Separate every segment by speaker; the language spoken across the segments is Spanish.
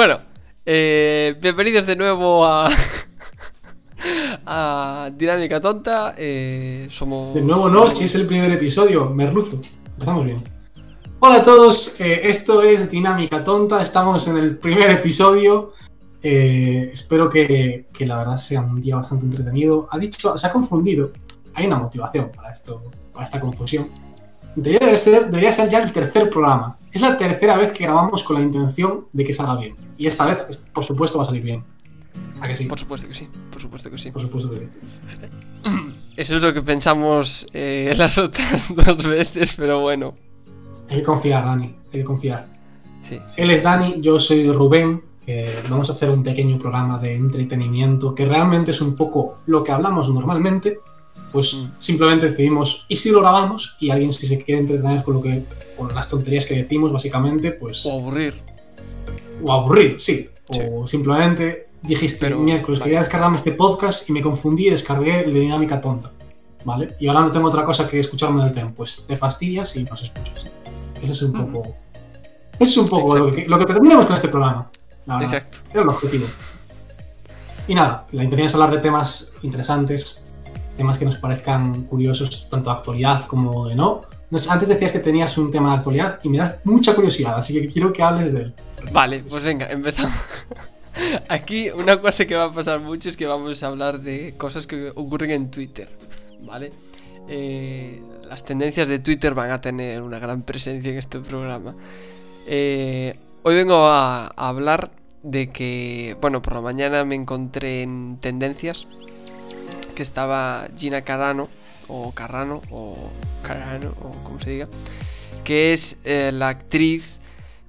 Speaker 1: Bueno, eh, bienvenidos de nuevo a, Dinámica Tonta. Eh, somos.
Speaker 2: De nuevo no, si es el primer episodio, merluzo. Empezamos bien. Hola a todos, eh, esto es Dinámica Tonta, estamos en el primer episodio. Espero que, que la verdad sea un día bastante entretenido. Ha dicho, se ha confundido. Hay una motivación para esto, para esta confusión. Debería ser, debería ser ya el tercer programa. Es la tercera vez que grabamos con la intención de que salga bien. Y esta vez, por supuesto, va a salir bien. ¿A que sí?
Speaker 1: Por supuesto que sí, por supuesto que sí.
Speaker 2: Por supuesto que sí.
Speaker 1: Eso es lo que pensamos eh, las otras dos veces, pero bueno.
Speaker 2: Hay que confiar, Dani. Hay que confiar.
Speaker 1: Sí, sí,
Speaker 2: Él es Dani, yo soy Rubén. que vamos a hacer un pequeño programa de entretenimiento que realmente es un poco lo que hablamos normalmente. Pues
Speaker 1: Mm.
Speaker 2: simplemente decidimos, ¿y si lo grabamos? Y alguien, si se quiere entretener con, lo que, con las tonterías que decimos, básicamente, pues.
Speaker 1: O aburrir.
Speaker 2: O aburrir, sí.
Speaker 1: Sí.
Speaker 2: O simplemente dijiste,
Speaker 1: Pero,
Speaker 2: miércoles,
Speaker 1: vale.
Speaker 2: quería descargarme este podcast y me confundí y descargué el de Dinámica Tonta. ¿Vale? Y ahora no tengo otra cosa que escucharme del tema. Pues te fastidias y nos escuchas. Ese es un
Speaker 1: Ujú.
Speaker 2: poco. Ese es un poco lo que, lo que pretendíamos con este programa. la verdad.
Speaker 1: Exacto.
Speaker 2: Era el objetivo. Y nada, la intención es hablar de temas interesantes, temas que nos parezcan curiosos, tanto de actualidad como de no. Antes decías que tenías un tema de actualidad y me da mucha curiosidad, así que quiero que hables de él.
Speaker 1: Vale, pues venga, empezamos. Aquí una cosa que va a pasar mucho es que vamos a hablar de cosas que ocurren en Twitter, ¿vale? Eh, las tendencias de Twitter van a tener una gran presencia en este programa. Eh, hoy vengo a hablar de que, bueno, por la mañana me encontré en tendencias estaba Gina Carano, o Carrano, o Carano, o como se diga, que es eh, la actriz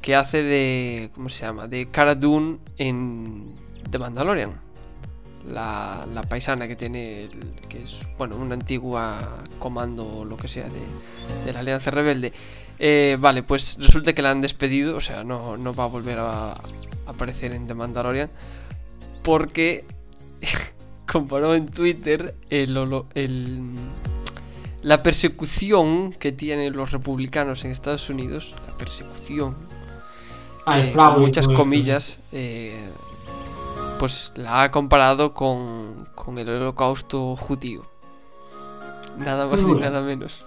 Speaker 1: que hace de. ¿Cómo se llama? De Cara Dune en The Mandalorian. La, paisana que tiene. que es, bueno, una antigua comando o lo que sea de, de la Alianza Rebelde. Eh, vale, pues resulta que la han despedido, o sea, no, no va a volver a, a aparecer en The Mandalorian. Porque comparó en Twitter el, la persecución que tienen los republicanos en Estados Unidos. La persecución
Speaker 2: Ah,
Speaker 1: eh, con muchas comillas, eh, pues la ha comparado con, con el holocausto judío. Nada más ni nada menos.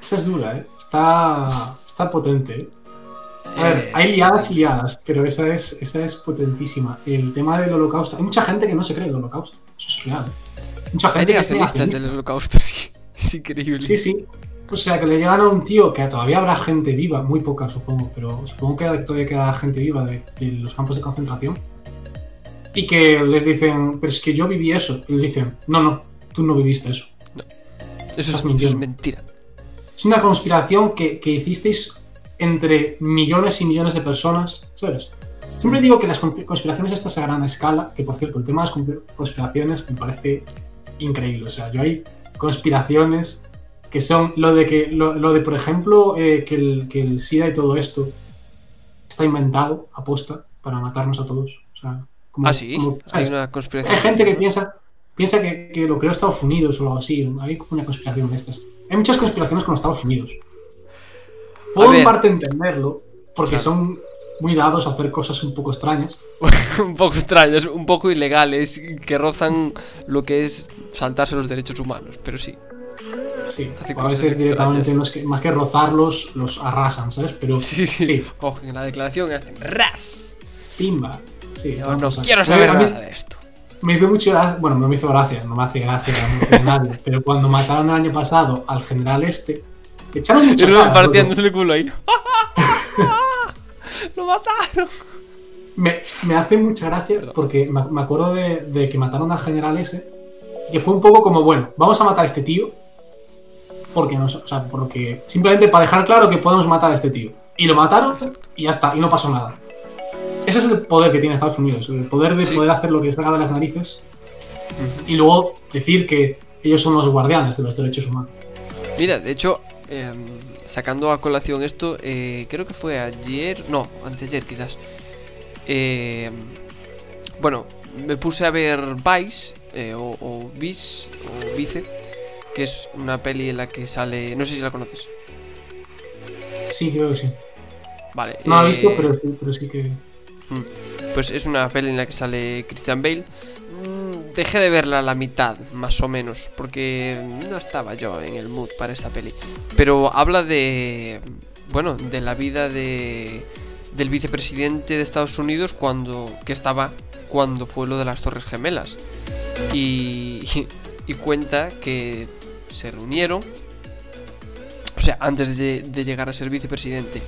Speaker 2: Esa es dura, ¿eh? Está, está potente. A ver,
Speaker 1: Eh,
Speaker 2: hay liadas y liadas, pero esa es, esa es potentísima. El tema del holocausto. Hay mucha gente que no se cree el holocausto. Eso es real. Mucha
Speaker 1: Hay
Speaker 2: gente que negacionista.
Speaker 1: del holocausto, sí. Es increíble.
Speaker 2: Sí, sí. O sea, que le llegan a un tío que todavía habrá gente viva, muy poca supongo, pero supongo que todavía queda gente viva de, de los campos de concentración. Y que les dicen, pero es que yo viví eso. Y les dicen, no, no, tú no viviste eso.
Speaker 1: Eso es, eso es mentira.
Speaker 2: Es una conspiración que, que hicisteis entre millones y millones de personas, ¿sabes? Siempre digo que las consp- conspiraciones estas a gran escala, que por cierto, el tema de las consp- conspiraciones me parece increíble. O sea, yo hay conspiraciones que son lo de que, lo, lo de, por ejemplo, eh, que, el, que el SIDA y todo esto está inventado, aposta, para matarnos a todos. O sea, como,
Speaker 1: Ah, sí.
Speaker 2: como,
Speaker 1: Hay una conspiración.
Speaker 2: Hay gente que piensa, piensa que, que lo creó Estados Unidos o algo así. Hay como una conspiración de estas. Hay muchas conspiraciones con Estados Unidos. Puedo en parte entenderlo, porque
Speaker 1: Claro.
Speaker 2: son muy dados a hacer cosas un poco extrañas.
Speaker 1: un poco extrañas, un poco ilegales, que rozan lo que es saltarse los derechos humanos, pero sí.
Speaker 2: Sí,
Speaker 1: Hace
Speaker 2: a veces directamente no es que- más que rozarlos, los arrasan, ¿sabes? Pero
Speaker 1: Sí, sí,
Speaker 2: sí,
Speaker 1: Cogen la declaración y hacen ras.
Speaker 2: pimba. Sí,
Speaker 1: Yo no quiero saber
Speaker 2: mí
Speaker 1: nada de esto.
Speaker 2: Me hizo mucho gracia, bueno, no me hizo gracia, no me hace gracia muerte de nadie, pero cuando mataron el año pasado al general este, echaron
Speaker 1: Rubén
Speaker 2: cara,
Speaker 1: partiéndose el culo ahí. ¡Lo mataron!
Speaker 2: Me, me hace mucha gracia porque me, me acuerdo de, de que mataron al general ese. Y que fue un poco como, bueno, vamos a matar a este tío. Porque no, o sea, porque simplemente para dejar claro que podemos matar a este tío. Y lo mataron y ya está, y no pasó nada. Ese es el poder que tiene Estados Unidos, el poder de
Speaker 1: Sí.
Speaker 2: poder hacer lo que les salga de las narices y luego decir que ellos son los guardianes de los derechos humanos.
Speaker 1: Mira, de hecho, em, sacando a colación esto, eh, creo que fue ayer, no, anteayer quizás. Em, bueno, me puse a ver Vice, eh, o, o Vice, o Vice, que es una peli en la que sale, no sé si la conoces.
Speaker 2: Sí, creo que sí.
Speaker 1: Vale.
Speaker 2: No la he
Speaker 1: eh,
Speaker 2: visto, pero sí, pero sí que.
Speaker 1: Pues es una peli en la que sale Christian Bale. Dejé de verla a la mitad, más o menos, porque no estaba yo en el mood para esta peli. Pero habla de, bueno, de la vida de del vicepresidente de Estados Unidos cuando que estaba cuando fue lo de las Torres Gemelas y, y cuenta que se reunieron, o sea, antes de, de llegar a ser vicepresidente.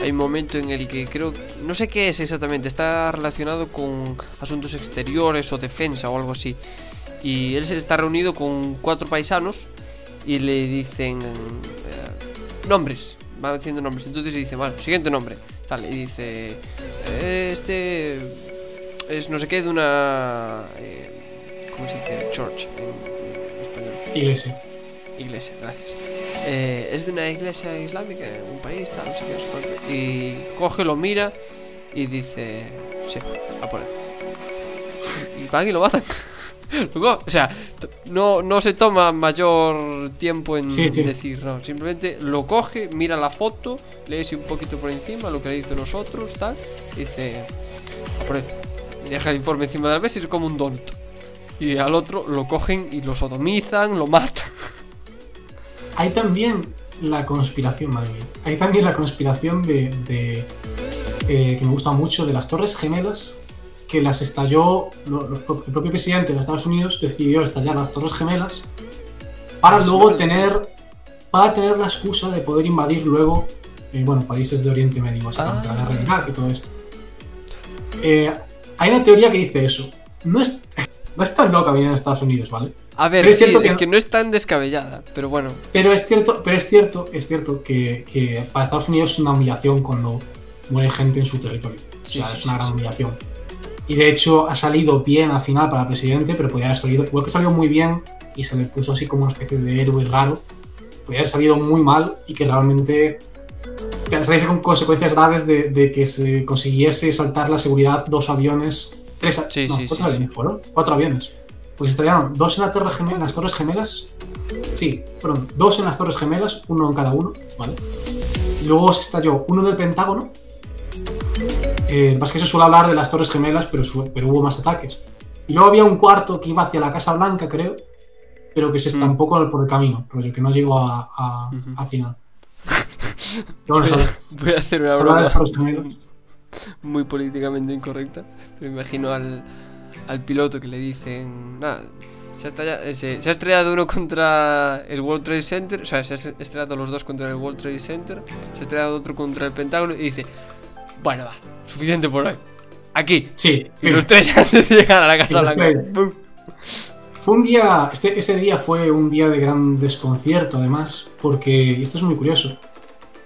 Speaker 1: Hay un momento en el que creo, no sé qué es exactamente, está relacionado con asuntos exteriores o defensa o algo así. Y él se está reunido con cuatro paisanos y le dicen eh, nombres, va diciendo nombres. Entonces dice, bueno, siguiente nombre, tal, y dice, "Eh, este es no sé qué de una, eh, ¿cómo se dice? Church en, en español.
Speaker 2: Iglesia.
Speaker 1: Iglesia, gracias. Eh, es de una iglesia islámica en un país, tal, no sé qué, no sé cuánto. Y coge, lo mira y dice, sí, a por él. Y van y lo matan. Luego, o sea, no, no se toma mayor tiempo en
Speaker 2: Sí, sí.
Speaker 1: decir, no, simplemente lo coge, mira la foto, lee un poquito por encima lo que le dice nosotros, tal, y dice, a por él. Y deja el informe encima de la mesa y es como un donut. Y al otro lo cogen y lo sodomizan, lo matan.
Speaker 2: Hay también la conspiración, madre mía. Hay también la conspiración de, de, eh, que me gusta mucho de las Torres Gemelas, que las estalló lo- los pro- el propio presidente de Estados Unidos decidió estallar las Torres Gemelas para luego tener para tener la excusa de poder invadir luego eh, bueno países de Oriente Medio, básicamente
Speaker 1: Ah.
Speaker 2: la guerra de Irak y todo esto. Eh, hay una teoría que dice eso. No es, no es tan loca venir en Estados Unidos, ¿vale?
Speaker 1: A ver,
Speaker 2: es
Speaker 1: sí,
Speaker 2: cierto que
Speaker 1: es que no es tan descabellada, pero bueno.
Speaker 2: Pero es cierto, pero es cierto, es cierto que, que para Estados Unidos es una humillación cuando muere gente en su territorio.
Speaker 1: Sí,
Speaker 2: o sea,
Speaker 1: sí,
Speaker 2: es una gran humillación. Y de hecho ha salido bien al final para el presidente, pero podría haber salido, igual que salió muy bien y se le puso así como una especie de héroe raro, podría haber salido muy mal y que realmente saliese con consecuencias graves de, de que se consiguiese saltar la seguridad dos aviones, tres,
Speaker 1: Sí,
Speaker 2: no,
Speaker 1: sí,
Speaker 2: ¿cuántos
Speaker 1: sí,
Speaker 2: aviones fueron? Cuatro aviones. Porque se estrellaron dos en, la torre Gemel- en las Torres Gemelas. Sí, fueron dos en las Torres Gemelas, uno en cada uno, ¿vale? Y luego se estalló uno en el Pentágono. Eh, lo que se suele hablar de las Torres Gemelas, pero, pero hubo más ataques. Y luego había un cuarto que iba hacia la Casa Blanca, creo, pero que se estampó con el- por el camino, rollo que no llegó a, a- final. Pero bueno,
Speaker 1: Voy a, voy a hacer una broma. Muy políticamente incorrecta. Pero me imagino al, al piloto que le dicen, nada, se ha, estrellado, eh, se, se ha estrellado uno contra el World Trade Center, o sea, se han estrellado los dos contra el World Trade Center, se ha estrellado otro contra el Pentágono y dice, bueno, va, suficiente por hoy. Aquí.
Speaker 2: Sí,
Speaker 1: Y lo estrella antes de llegar a la Casa Blanca.
Speaker 2: Fue un día, este, ese día fue un día de gran desconcierto además, porque y esto es muy curioso.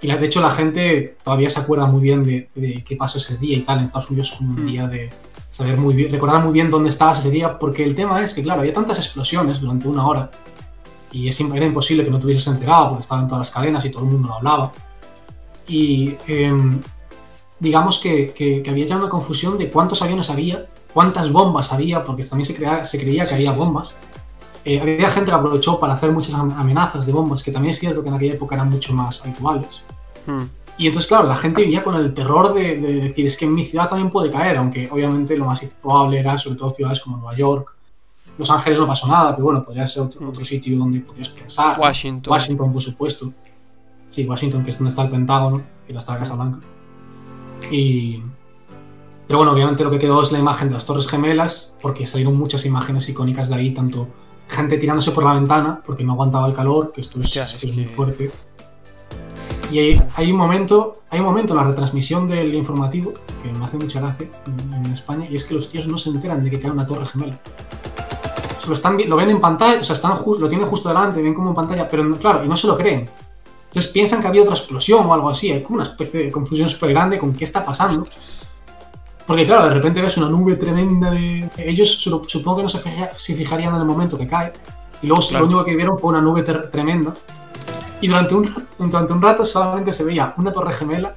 Speaker 2: Y la- de hecho la gente todavía se acuerda muy bien de, de qué pasó ese día y tal. En Estados Unidos es como un
Speaker 1: Hmm.
Speaker 2: día de saber muy bien, recordar muy bien dónde estabas ese día, porque el tema es que, claro, había tantas explosiones durante una hora y es, era imposible que no te hubieses enterado porque estaban todas las cadenas y todo el mundo lo hablaba. Y em, digamos que, que- que había ya una confusión de cuántos aviones había, cuántas bombas había, porque también se, crea- se creía que
Speaker 1: Sí,
Speaker 2: había
Speaker 1: sí, sí.
Speaker 2: Eh, había gente que aprovechó para hacer muchas am- amenazas de bombas, que también es cierto que en aquella época eran mucho más habituales.
Speaker 1: Hmm.
Speaker 2: Y entonces, claro, la gente vivía con el terror de, de decir, es que en mi ciudad también puede caer, aunque obviamente lo más probable era, sobre todo ciudades como Nueva York. Los Ángeles no pasó nada, pero bueno, podría ser otro, otro sitio donde podrías pensar.
Speaker 1: Washington.
Speaker 2: Washington, por supuesto. Sí, Washington, que es donde está el Pentágono y donde está la Casa Blanca. Y. Pero bueno, obviamente lo que quedó es la imagen de las Torres Gemelas, porque salieron muchas imágenes icónicas de ahí, tanto gente tirándose por la ventana, porque no aguantaba el calor, que esto es,
Speaker 1: Hostia,
Speaker 2: esto
Speaker 1: es
Speaker 2: muy fuerte. Y hay, hay un momento, hay un momento en la retransmisión del informativo que me hace mucha gracia en, en España, y es que los tíos no se enteran de que cae una torre gemela. O sea, lo, están, lo ven en pantalla, o sea, están ju- lo tienen justo delante, ven como en pantalla, pero no- claro, y no se lo creen. Entonces piensan que había otra explosión o algo así, hay como una especie de confusión súper grande con qué está pasando. Porque claro, de repente ves una nube tremenda de... Ellos su- supongo que no se, fija- se fijarían en el momento que cae. Y luego
Speaker 1: Claro.
Speaker 2: lo único que vieron fue una nube ter- tremenda. Y durante un, ra- durante un rato solamente se veía una torre gemela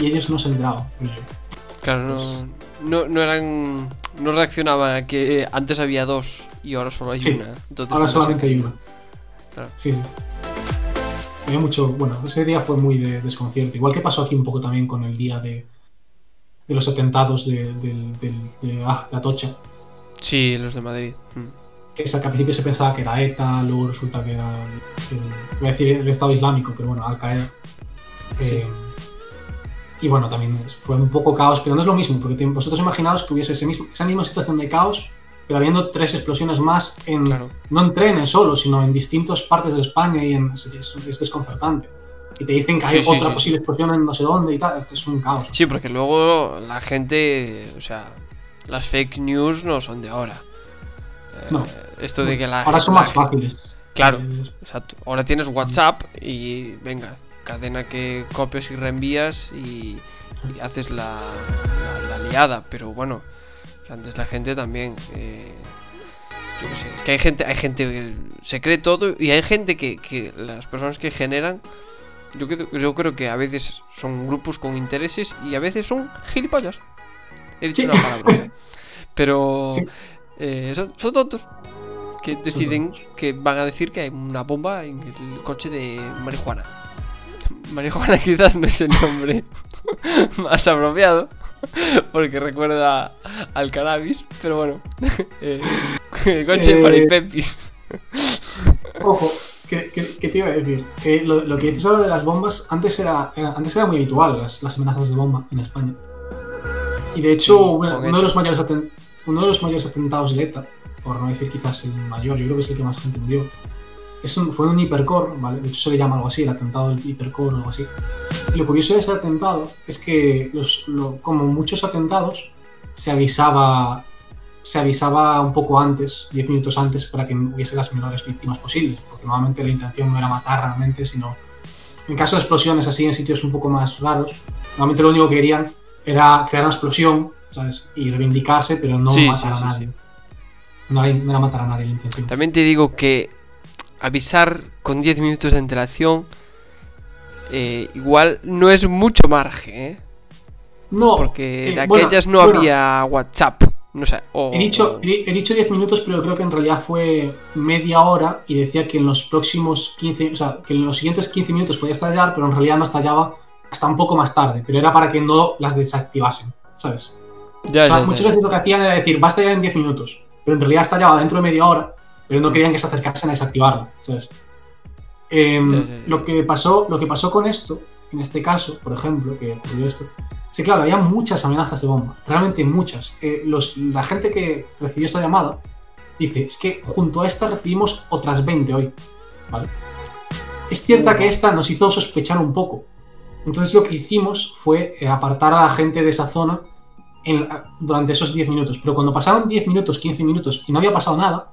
Speaker 2: y ellos no se enteraban.
Speaker 1: Claro, no, no, no eran. No reaccionaban a que eh, antes había dos y ahora solo hay
Speaker 2: Sí,
Speaker 1: una. Entonces
Speaker 2: Ahora solamente hay una.
Speaker 1: Claro.
Speaker 2: Sí, sí. Había mucho... Bueno, ese día fue muy de desconcierto. Igual que pasó aquí un poco también con el día de... de los atentados de, del- de ah, la Tocha.
Speaker 1: Sí, los de Madrid. Mm.
Speaker 2: Que al principio se pensaba que era ETA, luego resulta que era el, el- voy a decir el Estado Islámico, pero bueno, Al Qaeda.
Speaker 1: Sí.
Speaker 2: Eh, y bueno, también fue un poco caos, pero no es lo mismo, porque vosotros imaginaos que hubiese ese mismo- esa misma situación de caos, pero habiendo tres explosiones más en,
Speaker 1: Claro.
Speaker 2: no en trenes solo, sino en distintas partes de España y en, es, es desconcertante. Y te dicen que hay
Speaker 1: Sí,
Speaker 2: otra
Speaker 1: sí,
Speaker 2: posible explosión en no sé dónde y tal, esto es un caos.
Speaker 1: Sí, porque luego la gente, o sea, las fake news no son de ahora. Eh,
Speaker 2: No.
Speaker 1: Esto de que la
Speaker 2: Ahora
Speaker 1: gente-
Speaker 2: son más fáciles.
Speaker 1: Claro.
Speaker 2: Eh,
Speaker 1: Exacto. Ahora tienes WhatsApp y venga, cadena que copias y reenvías y, y haces la, la- la liada. Pero bueno, que antes la gente también. eh, yo qué sé, es que hay gente, hay gente que se cree todo y hay gente que, que las personas que generan. Yo creo, yo creo que a veces son grupos con intereses y a veces son gilipollas. He dicho
Speaker 2: Sí.
Speaker 1: una palabra. Pero
Speaker 2: Sí.
Speaker 1: eh, son, son tontos que deciden que van a decir que hay una bomba en el coche de marihuana. Marihuana quizás no es el nombre más apropiado, porque recuerda al cannabis, pero bueno. eh, el coche de
Speaker 2: Eh,
Speaker 1: Maripepis.
Speaker 2: Ojo, que, que- que te iba a decir? Que lo, lo que dices ahora de las bombas, antes era, era- antes era muy habitual las, las amenazas de bomba en España. Y de hecho,
Speaker 1: Sí,
Speaker 2: bueno, uno, de los mayores uno de los mayores atentados de ETA, por no decir quizás el mayor, yo creo que es el que más gente murió, es un- fue un hipercore, ¿vale? De hecho se le llama algo así, el atentado del hipercore o algo así. Y lo curioso de ese atentado es que, los, lo- como muchos atentados, se avisaba se avisaba un poco antes, 10 minutos antes, para que hubiese las menores víctimas posibles, porque normalmente la intención no era matar realmente, sino en caso de explosiones así en sitios un poco más raros, normalmente lo único que querían era crear una explosión, ¿sabes? Y reivindicarse, pero no
Speaker 1: Sí,
Speaker 2: matar
Speaker 1: sí,
Speaker 2: a nadie.
Speaker 1: sí.
Speaker 2: No, era matar a nadie la intención.
Speaker 1: También te digo que avisar con 10 minutos de antelación eh, igual no es mucho margen, ¿eh?
Speaker 2: No,
Speaker 1: Porque
Speaker 2: eh,
Speaker 1: de
Speaker 2: bueno,
Speaker 1: aquellas no
Speaker 2: bueno.
Speaker 1: había WhatsApp. No sé. o-
Speaker 2: He dicho, he, he dicho 10 minutos, pero creo que en realidad fue media hora y decía que en los próximos 15, o sea, que en los siguientes 15 minutos podía estallar, pero en realidad no estallaba hasta un poco más tarde, pero era para que no las desactivasen, ¿sabes?
Speaker 1: Ya,
Speaker 2: o sea,
Speaker 1: ya,
Speaker 2: muchas
Speaker 1: ya.
Speaker 2: veces lo que hacían era decir, va a estallar en 10 minutos, pero en realidad estallaba dentro de media hora, pero no querían que se acercasen a desactivarlo, ¿sabes? Em. Lo, que pasó, lo que pasó con esto, en este caso, por ejemplo, que ocurrió esto, Sí, claro, había muchas amenazas de bomba, realmente muchas. Eh, los- la gente que recibió esta llamada dice, es que junto a esta recibimos otras 20 hoy. ¿Vale? Es cierta que esta nos hizo sospechar un poco. Entonces lo que hicimos fue eh, apartar a la gente de esa zona en- durante esos 10 minutos. Pero cuando pasaron 10 minutos, 15 minutos y no había pasado nada,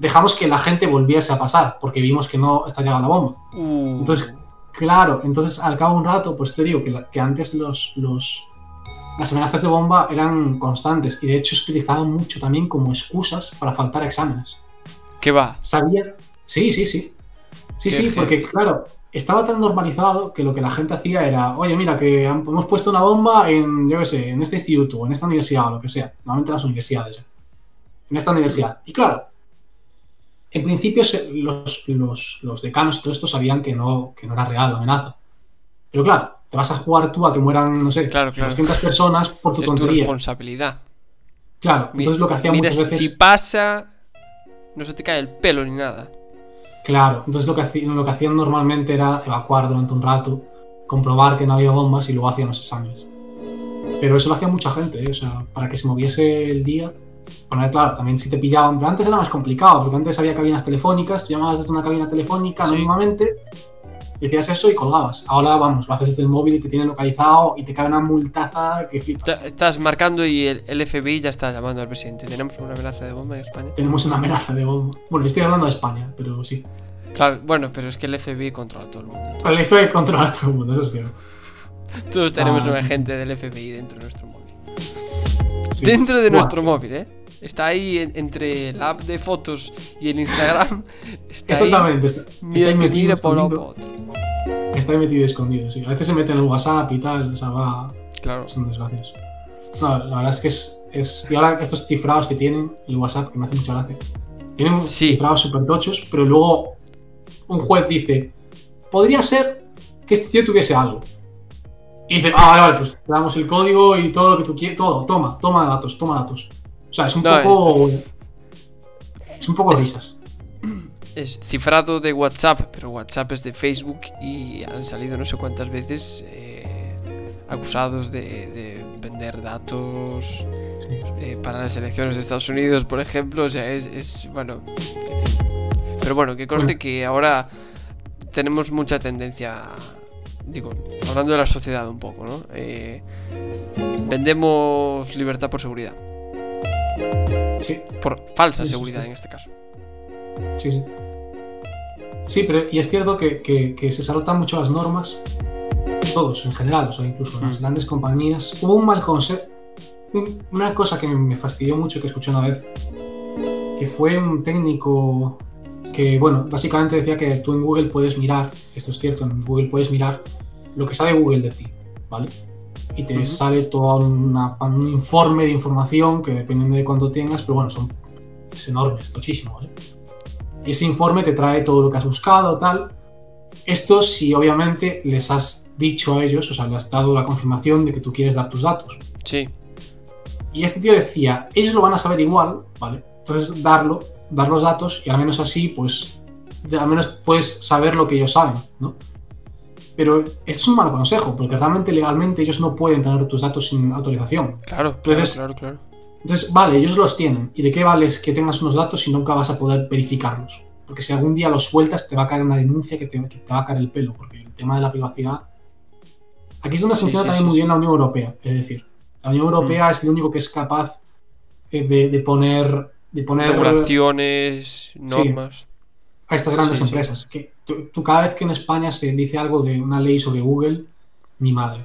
Speaker 2: dejamos que la gente volviese a pasar, porque vimos que no estallaba la bomba.
Speaker 1: Uh,
Speaker 2: Entonces, Claro, entonces al cabo de un rato, pues te digo que, la- que antes los, los, las amenazas de bomba eran constantes y de hecho se utilizaban mucho también como excusas para faltar a exámenes.
Speaker 1: ¿Qué va?
Speaker 2: ¿Sabía? Sí, sí, sí. Sí, sí, porque claro, estaba tan normalizado que lo que la gente hacía era, oye, mira, que han- hemos puesto una bomba en, yo qué sé, en este instituto, o en esta universidad, o lo que sea. Normalmente en las universidades. ¿eh? En esta universidad. Y claro, en principio los, los, los decanos y todo esto sabían que no, que no era real la amenaza. Pero claro, te vas a jugar tú a que mueran, no sé,
Speaker 1: Claro, claro.
Speaker 2: 200 personas por tu
Speaker 1: Es tu
Speaker 2: tontería.
Speaker 1: responsabilidad.
Speaker 2: Claro, entonces lo que hacían
Speaker 1: Mira,
Speaker 2: muchas veces...
Speaker 1: si pasa, no se te cae el pelo ni nada.
Speaker 2: Claro, entonces lo que, hacían, lo que hacían normalmente era evacuar durante un rato, comprobar que no había bombas y luego hacían los exámenes. Pero eso lo hacía mucha gente, ¿eh? o sea, para que se moviese el día. Bueno, claro, también si te pillaban, pero antes era más complicado, porque antes había cabinas telefónicas, tú llamabas desde una cabina telefónica
Speaker 1: Sí.
Speaker 2: anónimamente, decías eso y colgabas. Ahora, vamos, lo haces desde el móvil y te tienen localizado y te cae una multaza que flipas.
Speaker 1: Estás marcando y el, el FBI ya está llamando al presidente. Tenemos una amenaza de bomba en España.
Speaker 2: Tenemos una amenaza de bomba. Bueno, estoy hablando de España, pero sí.
Speaker 1: Claro, bueno, pero es que el FBI controla todo el mundo.
Speaker 2: El FBI controla a todo el mundo, eso es cierto.
Speaker 1: Todos tenemos
Speaker 2: Ah,
Speaker 1: un
Speaker 2: sí.
Speaker 1: agente del FBI dentro de nuestro móvil.
Speaker 2: Sí.
Speaker 1: Dentro de
Speaker 2: Buah.
Speaker 1: nuestro móvil, ¿eh? Está ahí en- entre la app de fotos y el Instagram. Está
Speaker 2: Exactamente, está,
Speaker 1: Ahí,
Speaker 2: está
Speaker 1: mira,
Speaker 2: ahí metido, escondido. Está ahí metido y escondido, sí. A veces se mete en el WhatsApp y tal, o sea, va.
Speaker 1: Claro.
Speaker 2: Son desgracias. No, la verdad es que es, es. Y ahora estos cifrados que tienen el WhatsApp, que me hace mucha gracia. Tienen
Speaker 1: Sí.
Speaker 2: cifrados súper tochos, pero luego un juez dice: Podría ser que este tío tuviese algo. Y dice, ah, vale, vale, pues te damos el código y todo lo que tú quieras, todo, toma, toma datos, toma datos. O sea, es un
Speaker 1: No,
Speaker 2: poco. Es un poco
Speaker 1: es-
Speaker 2: risas.
Speaker 1: Es cifrado de WhatsApp, pero WhatsApp es de Facebook y han salido no sé cuántas veces eh, acusados de, de vender datos
Speaker 2: Sí.
Speaker 1: eh, para las elecciones de Estados Unidos, por ejemplo. O sea, es, es bueno. Pero bueno, que conste
Speaker 2: Bueno.
Speaker 1: que ahora tenemos mucha tendencia. Digo, hablando de la sociedad un poco, ¿no? Eh, vendemos libertad por seguridad.
Speaker 2: Sí,
Speaker 1: Por falsa
Speaker 2: Sí,
Speaker 1: seguridad
Speaker 2: sí.
Speaker 1: en este caso.
Speaker 2: sí, sí. Sí, pero y es cierto que, que- que se saltan mucho las normas, todos en general, o sea, incluso las
Speaker 1: Mm.
Speaker 2: grandes compañías. Hubo un mal consejo, una cosa que me fastidió mucho que escuché una vez, que fue un técnico que, bueno, básicamente decía que tú en Google puedes mirar, esto es cierto, en Google puedes mirar lo que sabe Google de ti, ¿vale? Y te
Speaker 1: Ujú.
Speaker 2: sale todo una- un informe de información que dependiendo de cuánto tengas, pero bueno, son, es enorme, es tochísimo, ¿vale? Ese informe te trae todo lo que has buscado, tal. Esto si obviamente les has dicho a ellos, o sea, les has dado la confirmación de que tú quieres dar tus datos.
Speaker 1: Sí.
Speaker 2: Y este tío decía, ellos lo van a saber igual, ¿vale? Entonces darlo, dar los datos y al menos así, pues, ya al menos puedes saber lo que ellos saben, ¿no? Pero es un mal consejo, porque realmente legalmente ellos no pueden tener tus datos sin autorización.
Speaker 1: Claro,
Speaker 2: Entonces-
Speaker 1: claro, claro.
Speaker 2: Entonces, vale, ellos los tienen. ¿Y de qué vale es que tengas unos datos si nunca vas a poder verificarlos? Porque si algún día los sueltas, te va a caer una denuncia que te, que te va a caer el pelo, porque el tema de la privacidad. Aquí es donde
Speaker 1: Sí,
Speaker 2: funciona
Speaker 1: sí,
Speaker 2: también
Speaker 1: sí,
Speaker 2: muy bien la Unión Europea. Es decir, la Unión Europea es el único que es capaz eh, de, de poner. De poner
Speaker 1: Regulaciones,
Speaker 2: Sí.
Speaker 1: normas.
Speaker 2: a estas grandes
Speaker 1: Sí,
Speaker 2: empresas. Que tú, tú cada vez que en España se dice algo de una ley sobre Google, mi madre.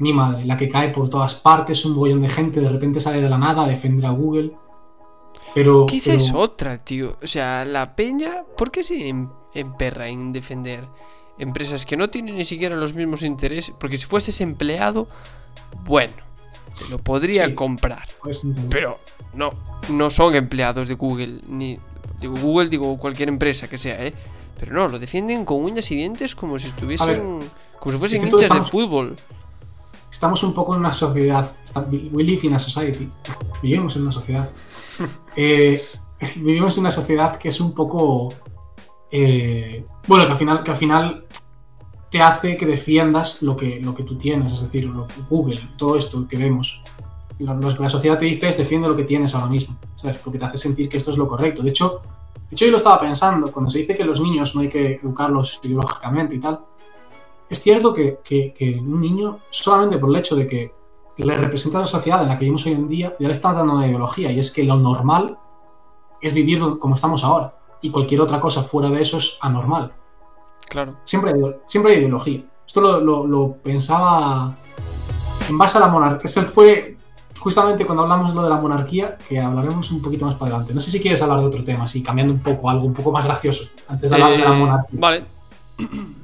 Speaker 2: Mi madre, la que cae por todas partes, un bollón de gente de repente sale de la nada a defender a Google. Pero.
Speaker 1: ¿Qué esa
Speaker 2: pero-
Speaker 1: es otra, tío? O sea, la peña, ¿por qué se em- emperra en defender empresas que no tienen ni siquiera los mismos intereses? Porque si fueses empleado, bueno, te lo podría
Speaker 2: Sí.
Speaker 1: comprar. Pero no, no son empleados de Google, ni digo Google, digo cualquier empresa que sea, ¿eh? Pero no, lo defienden con uñas y dientes como si estuviesen, como si fuesen
Speaker 2: es que todos
Speaker 1: hinchas de
Speaker 2: estamos-
Speaker 1: fútbol.
Speaker 2: Estamos un poco en una sociedad. We live in a society. Vivimos en una sociedad. Eh, vivimos en una sociedad que es un poco. eh, bueno, que al final, que al final te hace que defiendas lo que, lo que tú tienes, es decir, lo- Google, todo esto que vemos. Lo, lo que la sociedad te dice es defiende lo que tienes ahora mismo, ¿sabes? Porque te hace sentir que esto es lo correcto. De hecho, de hecho yo lo estaba pensando, cuando se dice que los niños no hay que educarlos ideológicamente y tal, es cierto que, que- que un niño, solamente por el hecho de que le representa a la sociedad en la que vivimos hoy en día, ya le estás dando una ideología, y es que lo normal es vivir como estamos ahora, y cualquier otra cosa fuera de eso es anormal.
Speaker 1: Claro.
Speaker 2: Siempre hay, siempre hay ideología. Esto lo, lo- lo pensaba en base a la monarquía. Ese fue justamente cuando hablamos lo de la monarquía, que hablaremos un poquito más para adelante. No sé si quieres hablar de otro tema, así cambiando un poco, algo un poco más gracioso, antes de hablar de la
Speaker 1: Eh,
Speaker 2: monarquía.
Speaker 1: Vale.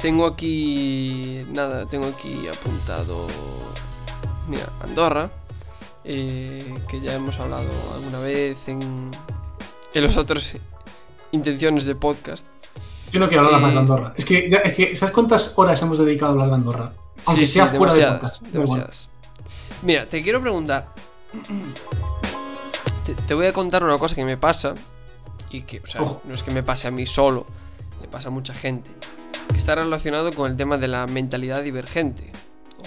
Speaker 1: Tengo aquí. Nada, tengo aquí apuntado. Mira, Andorra. eh, que ya hemos hablado alguna vez en, en los otros intenciones de podcast.
Speaker 2: Yo no quiero hablar
Speaker 1: eh,
Speaker 2: más de Andorra. Es que, ya- es que, ¿sabes cuántas horas hemos dedicado a hablar de Andorra? Aunque
Speaker 1: Sí,
Speaker 2: sea
Speaker 1: sí,
Speaker 2: fuera de podcast.
Speaker 1: Demasiadas. Mira, te quiero preguntar. Te, te voy a contar una cosa que me pasa. Y que, o sea, no es que me pase a mí solo, le pasa a mucha gente. Que está relacionado con el tema de la mentalidad divergente.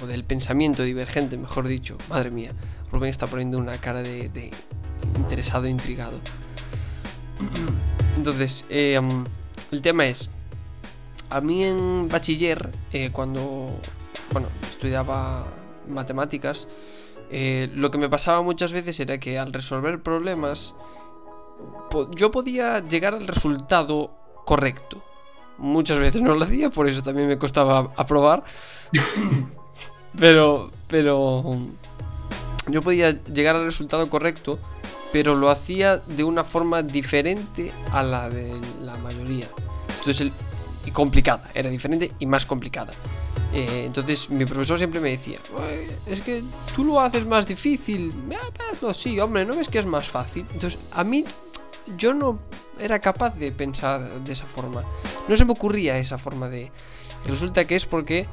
Speaker 1: O del pensamiento divergente, mejor dicho. Madre mía, Rubén está poniendo una cara de, de interesado intrigado. Entonces, eh, el tema es. A mí en bachiller, eh, cuando bueno, estudiaba matemáticas, eh, lo que me pasaba muchas veces era que al resolver problemas, po- yo podía llegar al resultado correcto. Muchas veces no lo hacía, por eso también me costaba aprobar. pero, pero yo podía llegar al resultado correcto, pero lo hacía de una forma diferente a la de la mayoría. Entonces, el- y complicada, era diferente y más complicada. Eh, entonces mi profesor siempre me decía, "Uy, es que tú lo haces más difícil. "Ah, hazlo así, hombre, ¿no ves que es más fácil? Entonces a mí yo no era capaz de pensar de esa forma. No se me ocurría esa forma de... Resulta que es porque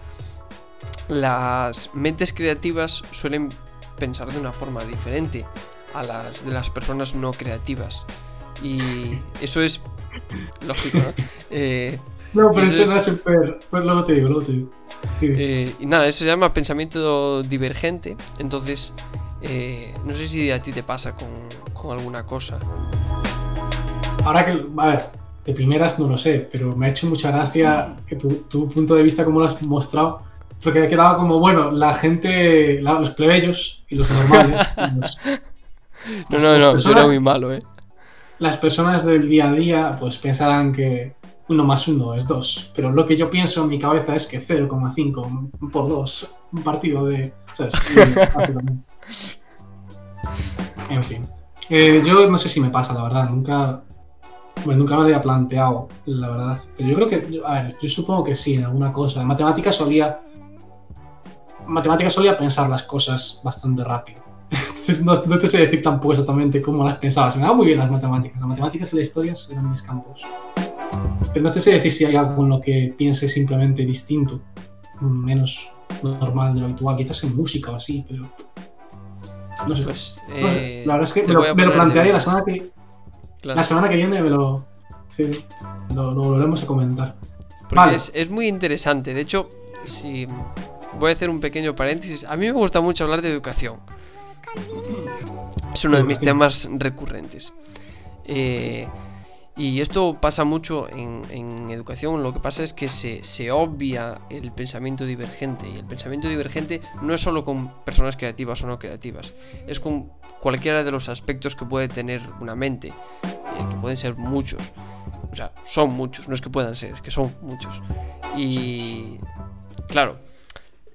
Speaker 1: las mentes creativas suelen pensar de una forma diferente a las de las personas no creativas. Y eso es lógico, ¿no? Eh,
Speaker 2: No, pero
Speaker 1: Eso
Speaker 2: eso
Speaker 1: es-
Speaker 2: es súper. Pues luego te digo, luego te digo.
Speaker 1: Eh, y nada, eso se llama pensamiento divergente. Entonces, eh, no sé si a ti te pasa con, con alguna cosa.
Speaker 2: Ahora que. A ver, de primeras no lo sé, pero me ha hecho mucha gracia que tu, tu punto de vista, como lo has mostrado. Porque ha quedado como, bueno, la gente, la- los plebeyos y los normales. y los-
Speaker 1: No, no, no,
Speaker 2: personas-
Speaker 1: suena muy malo, ¿eh?
Speaker 2: las personas del día a día pues pensarán que uno más uno es dos, pero lo que yo pienso en mi cabeza es que 0,5 por 2, un partido de... ¿sabes? En fin. Eh, yo no sé si me pasa, la verdad, nunca... Bueno, nunca me lo había planteado, la verdad. Pero yo creo que, a ver, yo supongo que sí, en alguna cosa. En matemáticas solía... En matemáticas solía pensar las cosas bastante rápido. Entonces no, no te sé decir tampoco exactamente cómo las pensaba. Se me daban muy bien las matemáticas. Las matemáticas y las historias eran mis campos. Pero no te sé decir si hay algo en lo que piense simplemente distinto, menos normal de lo habitual. Quizás en música o así, pero... No sé.
Speaker 1: Pues,
Speaker 2: No sé.
Speaker 1: eh,
Speaker 2: la verdad es que me lo, me plantearé la semana que,
Speaker 1: Claro.
Speaker 2: la semana que viene. Me lo, sí, lo, lo volveremos a comentar.
Speaker 1: Porque
Speaker 2: Vale.
Speaker 1: es, es muy interesante. De hecho, si voy a hacer un pequeño paréntesis. A mí me gusta mucho hablar de educación. Es uno de mis temas recurrentes. Eh, y esto pasa mucho en, educación. Lo que pasa es que se, se obvia el pensamiento divergente. Y el pensamiento divergente no es solo con personas creativas o no creativas. Es con cualquiera de los aspectos que puede tener una mente. eh, que pueden ser muchos. O sea, son muchos, no es que puedan ser, es que son muchos. Y claro,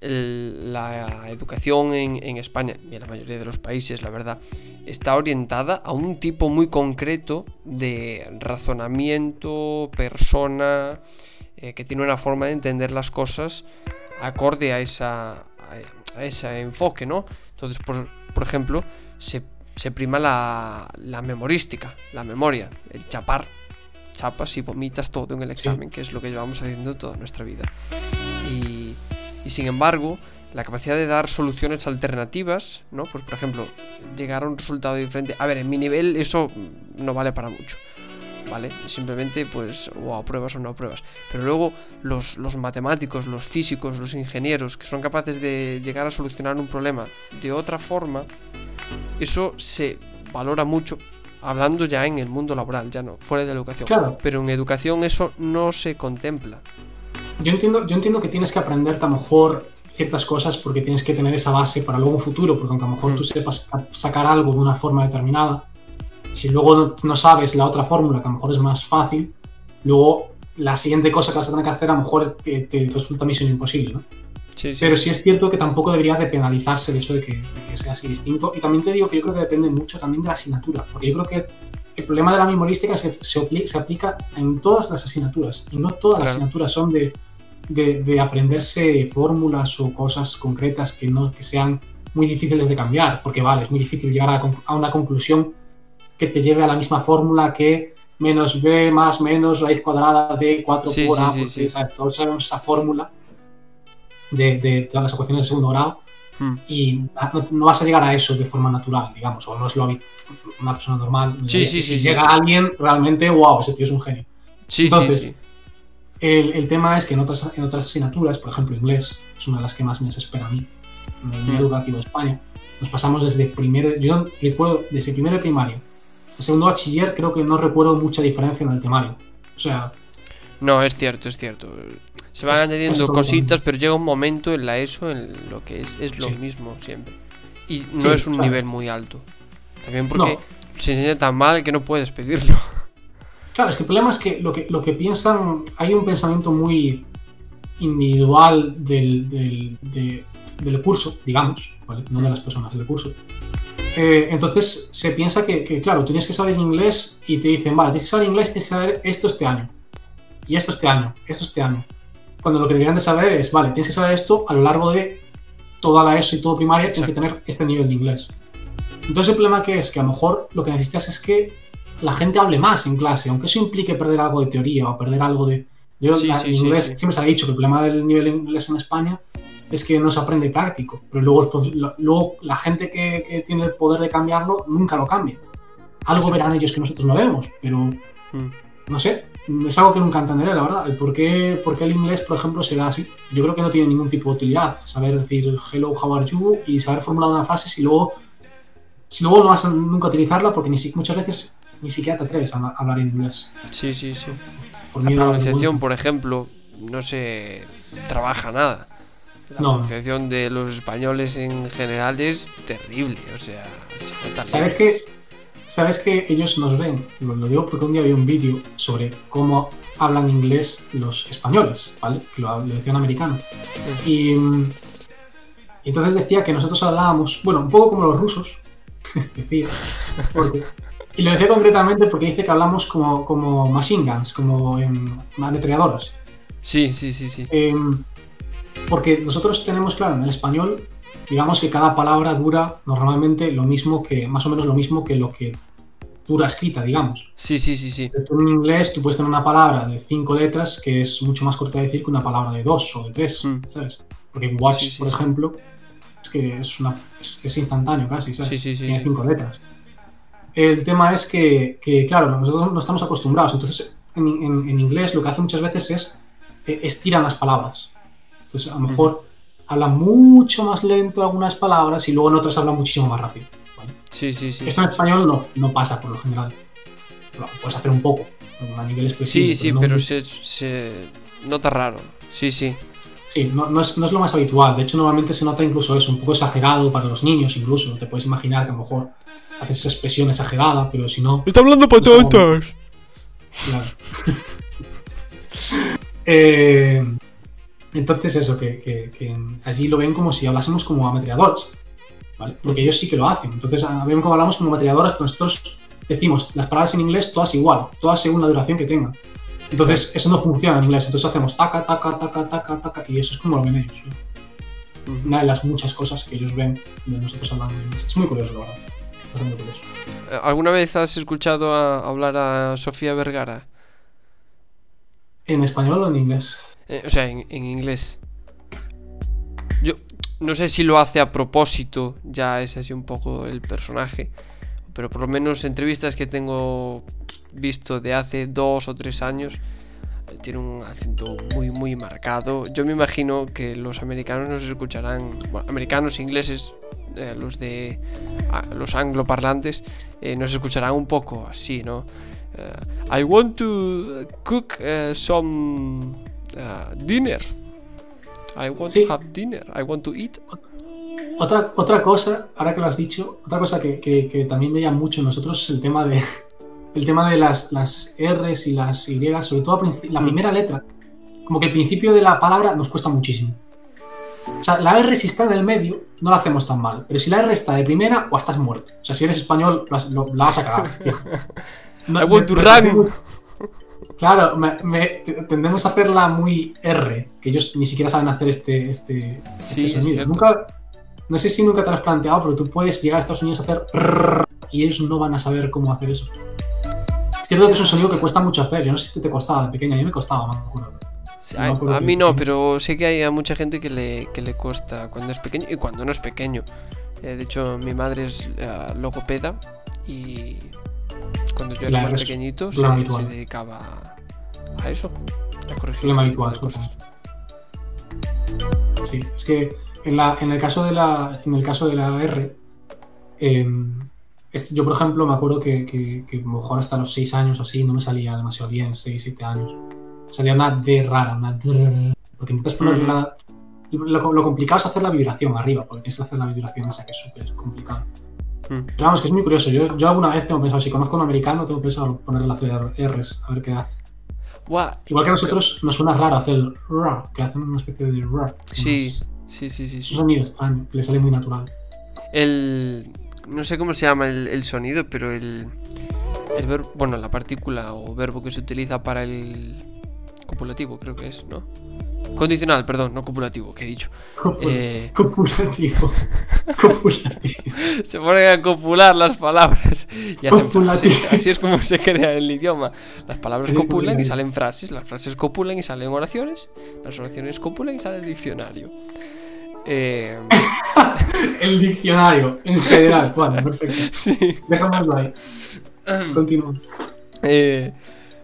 Speaker 1: el- la educación en, en España y en la mayoría de los países, la verdad, está orientada a un tipo muy concreto de razonamiento, persona, eh, que tiene una forma de entender las cosas acorde a, esa, a, a ese enfoque, ¿no? Entonces, por, por ejemplo, se, se prima la, la memorística, la memoria, el chapar. Chapas y vomitas todo en el examen, que es lo que llevamos haciendo toda nuestra vida. Y, y sin embargo, la capacidad de dar soluciones alternativas, ¿no? Pues por ejemplo, llegar a un resultado diferente. A ver, en mi nivel eso no vale para mucho. ¿Vale? Simplemente pues o apruebas o no apruebas. Pero luego los, los matemáticos, los físicos, los ingenieros que son capaces de llegar a solucionar un problema de otra forma, eso se valora mucho hablando ya en el mundo laboral, ya no, fuera de la educación.
Speaker 2: Claro.
Speaker 1: Pero en educación eso no se contempla.
Speaker 2: Yo entiendo, yo entiendo que tienes que aprenderte a lo mejor ciertas cosas porque tienes que tener esa base para luego un futuro, porque aunque a lo mejor
Speaker 1: Mm.
Speaker 2: tú sepas ca- sacar algo de una forma determinada, si luego no, sabes la otra fórmula, que a lo mejor es más fácil, luego la siguiente cosa que vas a tener que hacer a lo mejor te, te resulta misión imposible, ¿no?
Speaker 1: Sí, sí.
Speaker 2: Pero sí es cierto que tampoco debería de penalizarse el hecho de que, de que sea así distinto. Y también te digo que yo creo que depende mucho también de la asignatura, porque yo creo que el problema de la memorística es que se, se aplica en todas las asignaturas, y no todas las
Speaker 1: Claro.
Speaker 2: asignaturas son de, de- de aprenderse fórmulas o cosas concretas que, no, que sean muy difíciles de cambiar, porque vale, es muy difícil llegar a, a una conclusión que te lleve a la misma fórmula que menos b más menos raíz cuadrada de 4
Speaker 1: Sí,
Speaker 2: por a
Speaker 1: sí,
Speaker 2: por
Speaker 1: sí.
Speaker 2: ¿sabes? Todos sabemos esa fórmula de, de todas las ecuaciones de segundo grado
Speaker 1: Hmm.
Speaker 2: y no, no vas a llegar a eso de forma natural, digamos, o no es lo una persona normal. no
Speaker 1: Sí,
Speaker 2: debería.
Speaker 1: sí,
Speaker 2: si llega alguien, realmente, wow, ese tío es un genio.
Speaker 1: Sí,
Speaker 2: Entonces,
Speaker 1: sí, sí.
Speaker 2: El, el tema es que en otras, en otras asignaturas, por ejemplo, inglés, es una de las que más me desespera a mí, en el nivel
Speaker 1: Mm.
Speaker 2: educativo de España, nos pasamos desde primero, yo recuerdo, desde primero de primaria hasta segundo bachiller, creo que no recuerdo mucha diferencia en el temario. O sea,
Speaker 1: No, es cierto, es cierto. Se van añadiendo cositas, pero llega un momento en la ESO en lo que es, es lo
Speaker 2: Sí.
Speaker 1: mismo siempre. Y no
Speaker 2: Sí,
Speaker 1: es un
Speaker 2: claro.
Speaker 1: nivel muy alto. También porque
Speaker 2: No.
Speaker 1: se enseña tan mal que no puedes pedirlo.
Speaker 2: Claro, es que el problema es que lo que, lo que piensan, hay un pensamiento muy individual del, del, de- del curso, digamos, ¿vale? no de las personas del curso. Eh, entonces se piensa que, que, claro, tienes que saber inglés y te dicen, vale, tienes que saber inglés tienes que saber esto este año. Y esto este año, esto este año. Cuando lo que deberían de saber es, vale, tienes que saber esto a lo largo de toda la ESO y todo primaria, tienes que tener este nivel de inglés. Entonces el problema que es que a lo mejor lo que necesitas es que la gente hable más en clase, aunque eso implique perder algo de teoría o perder algo de... Yo
Speaker 1: Sí,
Speaker 2: la-
Speaker 1: sí,
Speaker 2: en
Speaker 1: sí,
Speaker 2: inglés
Speaker 1: sí.
Speaker 2: siempre se ha dicho que el problema del nivel de inglés en España es que no se aprende práctico, pero luego, luego la gente que, que tiene el poder de cambiarlo nunca lo cambia. Algo verán ellos que nosotros no vemos, pero
Speaker 1: Mm.
Speaker 2: no sé, es algo que nunca entenderé, la verdad. El por qué, por qué el inglés, por ejemplo, se da así. Yo creo que no tiene ningún tipo de utilidad saber decir hello, how are you y saber formular una frase si luego, si luego no vas a nunca utilizarla porque ni si- muchas veces ni siquiera te atreves a, hablar inglés.
Speaker 1: Sí, sí, sí.
Speaker 2: Por
Speaker 1: La pronunciación, por ejemplo, no se trabaja nada. La
Speaker 2: No.
Speaker 1: pronunciación de los españoles en general es terrible, o sea, se falta
Speaker 2: ¿Sabes que ¿Sabes que ellos nos ven? Lo, lo digo porque un día vi un vídeo sobre cómo hablan inglés los españoles, ¿vale? Que lo, lo decía un americano. Y mm, entonces decía que nosotros hablábamos, bueno, un poco como los rusos, decía. porque- y lo decía concretamente porque dice que hablamos como, como machine guns, como em, ametralladoras.
Speaker 1: Sí, sí, sí, sí.
Speaker 2: Em, porque nosotros tenemos claro en el español, digamos que cada palabra dura normalmente lo mismo que, más o menos lo mismo que lo que dura escrita, digamos.
Speaker 1: Sí, sí, sí, sí.
Speaker 2: Tú en inglés tú puedes tener una palabra de cinco letras que es mucho más corta de decir que una palabra de dos o de tres,
Speaker 1: Mm.
Speaker 2: ¿sabes? Porque watch,
Speaker 1: Sí, sí,
Speaker 2: por
Speaker 1: sí.
Speaker 2: ejemplo, es que es, una, es, es instantáneo casi, ¿sabes?
Speaker 1: Sí, sí, sí,
Speaker 2: Tiene
Speaker 1: sí.
Speaker 2: cinco letras. El tema es que, que, claro, nosotros no estamos acostumbrados. Entonces, en, en- en inglés lo que hace muchas veces es eh, estiran las palabras. Entonces, a lo mejor habla mucho más lento algunas palabras y luego en otras habla muchísimo más rápido. ¿vale?
Speaker 1: Sí, sí, sí.
Speaker 2: Esto en español no, no pasa por lo general. Puedes hacer un poco, a nivel expresivo.
Speaker 1: Sí, sí,
Speaker 2: no
Speaker 1: pero se, se nota raro. Sí, sí.
Speaker 2: Sí, no, no es, no es lo más habitual. De hecho, normalmente se nota incluso eso, un poco exagerado para los niños, incluso. Te puedes imaginar que a lo mejor haces esa expresión exagerada, pero si no,
Speaker 1: Está hablando
Speaker 2: patatas. Claro. Eh, entonces, eso, que, que- que allí lo ven como si hablásemos como ametralladoras. ¿vale? Porque ellos sí que lo hacen. Entonces, ven como hablamos como ametralladoras, pero nosotros decimos las palabras en inglés todas igual, todas según la duración que tengan. Entonces, eso no funciona en inglés. Entonces, hacemos taca, taca, taca, taca, taca, y eso es como lo ven ellos. ¿no? Una de las muchas cosas que ellos ven de nosotros hablando en inglés. Es muy curioso, la verdad. Curioso.
Speaker 1: ¿Alguna vez has escuchado a- hablar a Sofía Vergara?
Speaker 2: ¿En español o en inglés?
Speaker 1: Eh, o sea, en, en inglés. Yo no sé si lo hace a propósito, ya es así un poco el personaje, pero por lo menos entrevistas que tengo visto de hace dos o tres años, eh, tiene un acento muy, muy marcado. Yo me imagino que los americanos nos escucharán, bueno, americanos, ingleses, eh, los de ah, los angloparlantes, eh, nos escucharán un poco así, ¿no? Eh, I want to cook some uh, dinner. I want
Speaker 2: Sí.
Speaker 1: to have dinner. I want to eat.
Speaker 2: Otra, otra cosa, ahora que lo has dicho, otra cosa que, que- que también veía mucho nosotros es el tema de el tema de las, las R's y las Y, sobre todo a la
Speaker 1: Mm.
Speaker 2: primera letra. Como que el principio de la palabra nos cuesta muchísimo. O sea, la R si está en el medio, no la hacemos tan mal. Pero si la R está de primera, o estás muerto. O sea, si eres español, lo has- lo- la vas a cagar. No,
Speaker 1: I want
Speaker 2: me-
Speaker 1: run.
Speaker 2: Claro, me- me- te- tendemos a hacerla muy R, que ellos ni siquiera saben hacer este, este,
Speaker 1: Sí,
Speaker 2: este
Speaker 1: es
Speaker 2: sonido.
Speaker 1: cierto.
Speaker 2: Nunca, no sé si nunca te lo has planteado, pero tú puedes llegar a Estados Unidos a hacer rrr, y ellos no van a saber cómo hacer eso. Es cierto que es un sonido que cuesta mucho hacer. Yo no sé si te costaba de pequeña, a mí me costaba, me acuerdo. Me
Speaker 1: a, a mí no, pero sé que hay a mucha gente que le, que le cuesta cuando es pequeño y cuando no es pequeño. Eh, de hecho, mi madre es eh, logopeda y cuando yo era más pequeñito se, dedicaba a eso, a corregir este
Speaker 2: habitual,
Speaker 1: de cosas.
Speaker 2: Sí, es que en, la, en, el, caso de la, en el caso de la R, eh, es- yo por ejemplo me acuerdo que, que, que mejor hasta los 6 años o así no me salía demasiado bien, 6, 7 años. Salía una D rara, una D. Porque intentas poner la. Lo, lo complicado es hacer la vibración arriba, porque tienes que hacer la vibración esa que es súper complicado.
Speaker 1: Mm.
Speaker 2: Pero vamos, que es muy curioso. Yo, yo alguna vez tengo pensado, si conozco a un americano, tengo pensado ponerle las R's, a ver qué hace. Igual que a nosotros nos suena raro hacer el R, que hacen una especie de R.
Speaker 1: Sí, sí, sí, sí.
Speaker 2: es un sonido extraño, que le sale muy natural.
Speaker 1: El. No sé cómo se llama el, el sonido, pero el. El verbo. Bueno, la partícula o verbo que se utiliza para el. Copulativo, creo que es, ¿no? Condicional, perdón, no copulativo, que he dicho.
Speaker 2: Copul-
Speaker 1: Eh,
Speaker 2: Copulativo. Copulativo.
Speaker 1: se ponen a copular las palabras y hacen. Así es como se crea el idioma. Las palabras copulan y salen frases, las frases copulan y salen oraciones, las oraciones copulan y sale el diccionario. Eh,
Speaker 2: El diccionario, en general. Vale, perfecto.
Speaker 1: sí.
Speaker 2: Dejámoslo ahí. Continúa.
Speaker 1: Eh,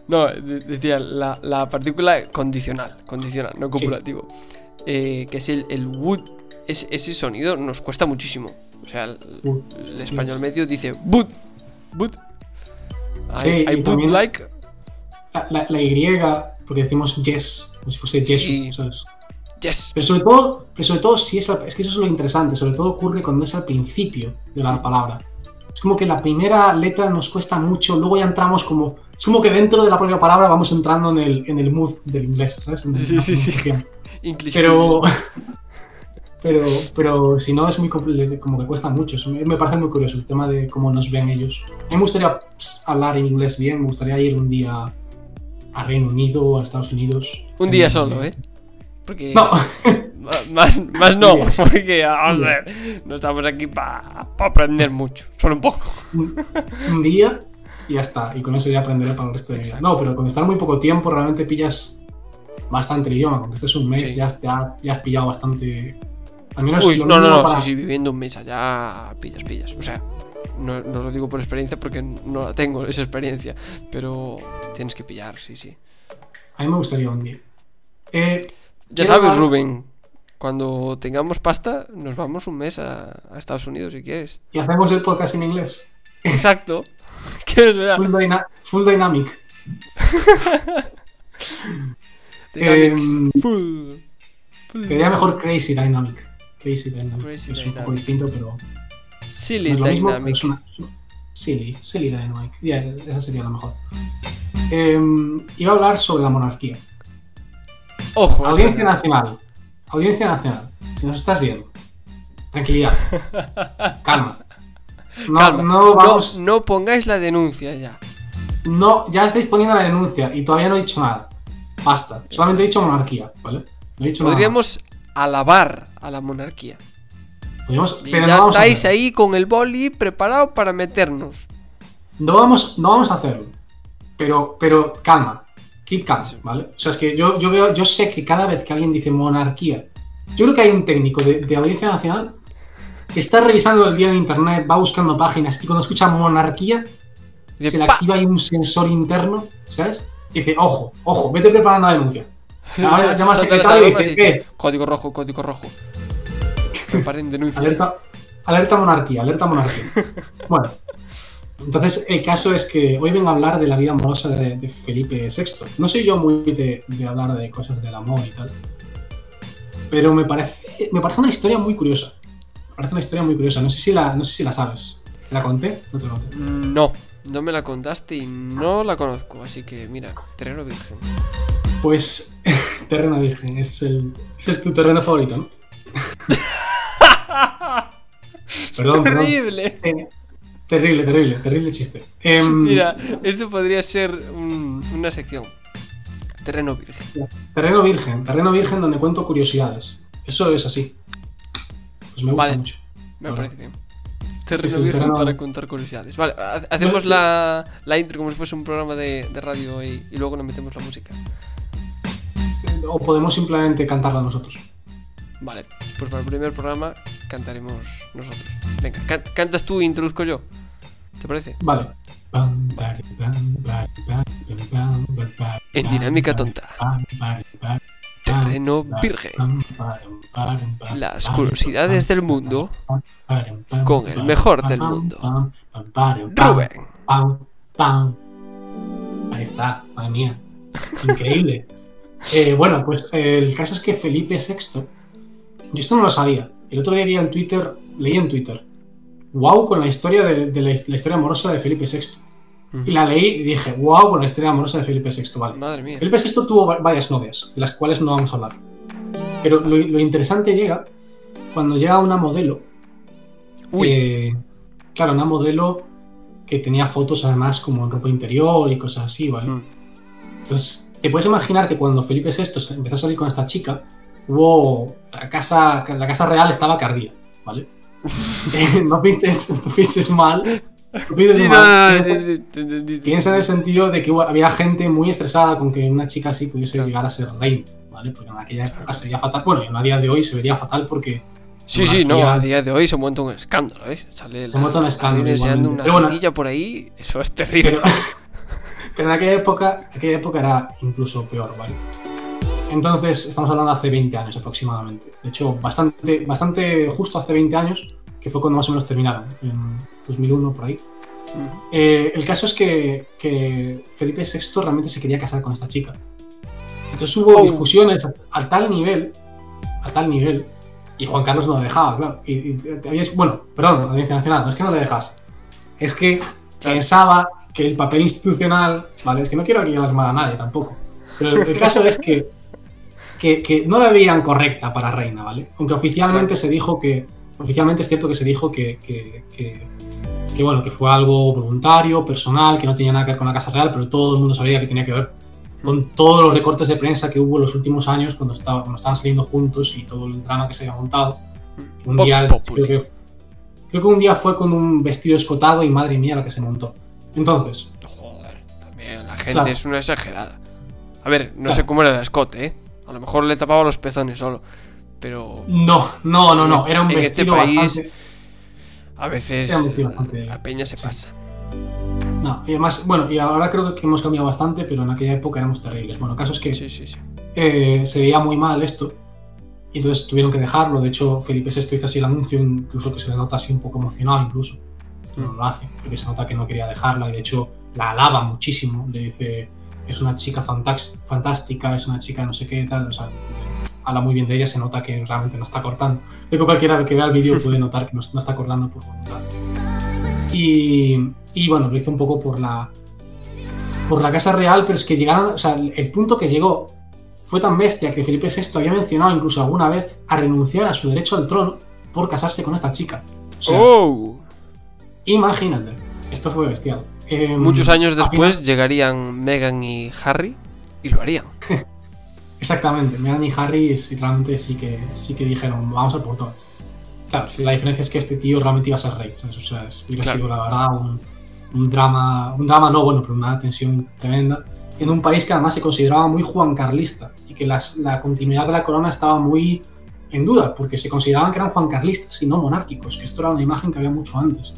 Speaker 1: no, de- decía la, la partícula condicional, condicional, no copulativo. Eh, que es el, el wood. Es, ese sonido nos cuesta muchísimo. O sea, el, el español medio dice wood. Wood. Hay,
Speaker 2: Sí,
Speaker 1: hay wood like.
Speaker 2: La, la- la Y, porque decimos yes, como si fuese
Speaker 1: Sí.
Speaker 2: ¿sabes?
Speaker 1: Yes.
Speaker 2: Pero sobre todo, pero sobre todo si es, al- es que eso es lo interesante, sobre todo ocurre cuando es al principio de la palabra. Es como que la primera letra nos cuesta mucho, luego ya entramos como... Es como que dentro de la propia palabra vamos entrando en el, en el mood del inglés, ¿sabes? En
Speaker 1: Sí, sí, sí. English
Speaker 2: Pero... Pero, pero si no es muy como que cuesta mucho. Eso me parece muy curioso el tema de cómo nos ven ellos. A mí me gustaría ps, hablar inglés bien, me gustaría ir un día a Reino Unido o a Estados Unidos.
Speaker 1: Un día solo, ¿eh? Porque.
Speaker 2: No,
Speaker 1: Más, más no, porque vamos a ver, no estamos aquí para aprender mucho, solo un poco.
Speaker 2: un, día y ya está. Y con eso ya aprenderé para el resto de mi vida. No, pero con estar muy poco tiempo realmente pillas bastante el idioma. Con que estés un mes
Speaker 1: Sí.
Speaker 2: ya, has- ya, ya has pillado bastante. Al menos
Speaker 1: Uy, no, no, no,
Speaker 2: para-
Speaker 1: sí, sí, viviendo un mes allá, pillas, pillas. O sea, no, no lo digo por experiencia porque no la tengo esa experiencia, pero tienes que pillar, sí, sí.
Speaker 2: A mí me gustaría un día. Eh,
Speaker 1: Ya sabes, Rubén, cuando tengamos pasta, nos vamos un mes a, a Estados Unidos si quieres.
Speaker 2: y hacemos el podcast en inglés.
Speaker 1: Exacto. ¿Quieres ver?
Speaker 2: Full, dyna- full Dynamic. Em,
Speaker 1: Full. Full.
Speaker 2: Quedaría mejor Crazy Dynamic. Crazy Dynamic.
Speaker 1: Crazy
Speaker 2: es un poco distinto, pero.
Speaker 1: Silly
Speaker 2: no es lo mismo, pero
Speaker 1: Dynamic.
Speaker 2: es una- es una- Silly, Silly Dynamic. Ya, esa sería la mejor. Em, iba a hablar sobre la monarquía.
Speaker 1: Ojo,
Speaker 2: Audiencia. Nacional. Audiencia Nacional. Si nos estás viendo, tranquilidad. Calma. No,
Speaker 1: Calma.
Speaker 2: no vamos.
Speaker 1: No, no pongáis la denuncia ya.
Speaker 2: No, ya estáis poniendo la denuncia y todavía no he dicho nada. Basta. Solamente he dicho monarquía, ¿vale? No he dicho nada.
Speaker 1: Podríamos alabar a la monarquía.
Speaker 2: más. Podríamos-
Speaker 1: Y
Speaker 2: pero
Speaker 1: ya
Speaker 2: no
Speaker 1: estáis ahí con el boli preparado para meternos.
Speaker 2: No vamos, no vamos a hacerlo. Pero, pero calma. Calm, ¿vale? O sea, es que yo, yo veo, yo sé que cada vez que alguien dice monarquía, yo creo que hay un técnico de, de Audiencia Nacional que está revisando el día en internet, va buscando páginas y cuando escucha monarquía, se le
Speaker 1: "Pa".
Speaker 2: activa ahí un sensor interno, ¿sabes? Y dice, ojo, ojo, vete preparando la denuncia. Ahora llama al secretario y dice, ¿qué?
Speaker 1: Código rojo, código rojo. Preparen denuncia.
Speaker 2: Alerta, alerta monarquía, alerta monarquía. Bueno, entonces el caso es que hoy vengo a hablar de la vida amorosa de, de Felipe VI. No soy yo muy de, de hablar de cosas del amor y tal. Pero me parece, me parece una historia muy curiosa. Me parece una historia muy curiosa. No sé si la, no sé si la sabes. ¿Te la conté? No te la conté.
Speaker 1: No, no me la contaste y no la conozco. Así que mira, terreno virgen.
Speaker 2: Pues terreno virgen, ese es, el, ese es tu terreno favorito, ¿no? perdón, perdón.
Speaker 1: Terrible.
Speaker 2: Eh, terrible, terrible, terrible chiste. Em,
Speaker 1: Mira, esto podría ser un- una sección. Terreno virgen.
Speaker 2: Terreno virgen, terreno virgen donde cuento curiosidades. Eso es así. Pues me gusta
Speaker 1: Vale.
Speaker 2: mucho.
Speaker 1: Me parece bien. Terreno virgen
Speaker 2: terreno-
Speaker 1: para contar curiosidades. Vale, ha- hacemos la, la intro como si fuese un programa de, de radio y, y luego le metemos la música.
Speaker 2: O podemos simplemente cantarla nosotros.
Speaker 1: Vale, pues para el primer programa cantaremos nosotros. Venga, can- cantas tú e introduzco yo. ¿Te parece?
Speaker 2: Vale.
Speaker 1: En dinámica tonta. Terreno virgen. Las curiosidades del mundo con el mejor del mundo. Rubén.
Speaker 2: Ahí está, madre mía. Increíble. Eh, bueno, pues eh, el caso es que Felipe VI. Yo esto no lo sabía. El otro día vi en Twitter, leí en Twitter. Wow con la historia de, de la, la historia amorosa de Felipe VI. Y la leí y dije, wow con la historia amorosa de Felipe VI. Vale.
Speaker 1: Madre mía.
Speaker 2: Felipe VI tuvo va- varias novias, de las cuales no vamos a hablar. Pero lo, lo interesante llega cuando llega una modelo.
Speaker 1: Uy,
Speaker 2: eh, claro, una modelo que tenía fotos además como en ropa interior y cosas así, ¿vale?
Speaker 1: Mm.
Speaker 2: Entonces, te puedes imaginar que cuando Felipe VI empezó a salir con esta chica, hubo. La casa, la casa real estaba cardía, ¿vale? No pienses, no pienses mal. No pienses
Speaker 1: Sí,
Speaker 2: mal.
Speaker 1: no,
Speaker 2: piensa-
Speaker 1: sí.
Speaker 2: Piensa en el sentido de que había gente muy estresada con que una chica así pudiese
Speaker 1: Claro.
Speaker 2: llegar a ser reina, ¿vale? Porque en aquella época sería fatal. Bueno, en a día de hoy se vería fatal porque
Speaker 1: Sí, sí, no, a día de hoy se monta un escándalo, ¿eh? Sale
Speaker 2: se monta un escándalo.
Speaker 1: enseñando una bueno, por ahí, eso es terrible.
Speaker 2: Pero, en aquella época, aquella época era incluso peor, ¿vale? Entonces, estamos hablando de hace 20 años aproximadamente. De hecho, bastante, bastante justo hace 20 años, que fue cuando más o menos terminaron, en 2001 por ahí. Eh, el caso es que, que, Felipe VI realmente se quería casar con esta chica. Entonces hubo oh. discusiones a, tal nivel, a tal nivel, y Juan Carlos no lo dejaba, claro. Y, bueno, perdón, Audiencia Nacional, no es que no le dejas, es que pensaba que el papel institucional, vale, es que no quiero aquí mal a nadie tampoco, pero el, caso es que, que, no la veían correcta para reina, ¿vale? Aunque oficialmente se dijo que, oficialmente es cierto que se dijo que, que que bueno, que fue algo voluntario, personal, que no tenía nada que ver con la Casa Real, pero todo el mundo sabía que tenía que ver con todos los recortes de prensa que hubo en los últimos años cuando, estaba, cuando estaban saliendo juntos y todo el drama que se había montado. Un día, creo que, un día fue con un vestido escotado y madre mía lo que se montó. Entonces.
Speaker 1: Joder, también la gente es una exagerada. A ver, no sé cómo era el escote, ¿eh? A lo mejor le tapaba los pezones solo. Pero.
Speaker 2: No, no, no, no. Era un este vestido bastante
Speaker 1: a veces la peña se pasa.
Speaker 2: No, y además, bueno, y ahora creo que hemos cambiado bastante, pero en aquella época éramos terribles. Bueno, el caso es que eh, se veía muy mal esto, y entonces tuvieron que dejarlo. De hecho, Felipe VI hizo así el anuncio, incluso que se le nota así un poco emocionado, incluso. No lo hace, porque se nota que no quería dejarla, y de hecho la alaba muchísimo. Le dice, es una chica fantástica, es una chica no sé qué, tal. O sea, habla muy bien de ella, se nota que realmente no está cortando. Luego cualquiera que vea el vídeo puede notar que no, está cortando por voluntad. Y, y, bueno, lo hizo un poco por la, por la Casa Real, pero es que llegaron, o sea, el punto que llegó fue tan bestia que Felipe VI había mencionado incluso alguna vez a renunciar a su derecho al trono por casarse con esta chica.
Speaker 1: oh.
Speaker 2: Imagínate, esto fue bestial.
Speaker 1: Em, Muchos años después llegarían Meghan y Harry y lo harían.
Speaker 2: Exactamente, Meghan y Harry realmente sí que, sí que dijeron, vamos al portón. Claro, la diferencia es que este tío realmente iba a ser rey. O sea, hubiera sido la verdad un, drama, un drama no bueno, pero una tensión tremenda. En un país que además se consideraba muy juancarlista y que la continuidad de la corona estaba muy en duda, porque se consideraban que eran juancarlistas y no monárquicos, que esto era una imagen que había mucho antes.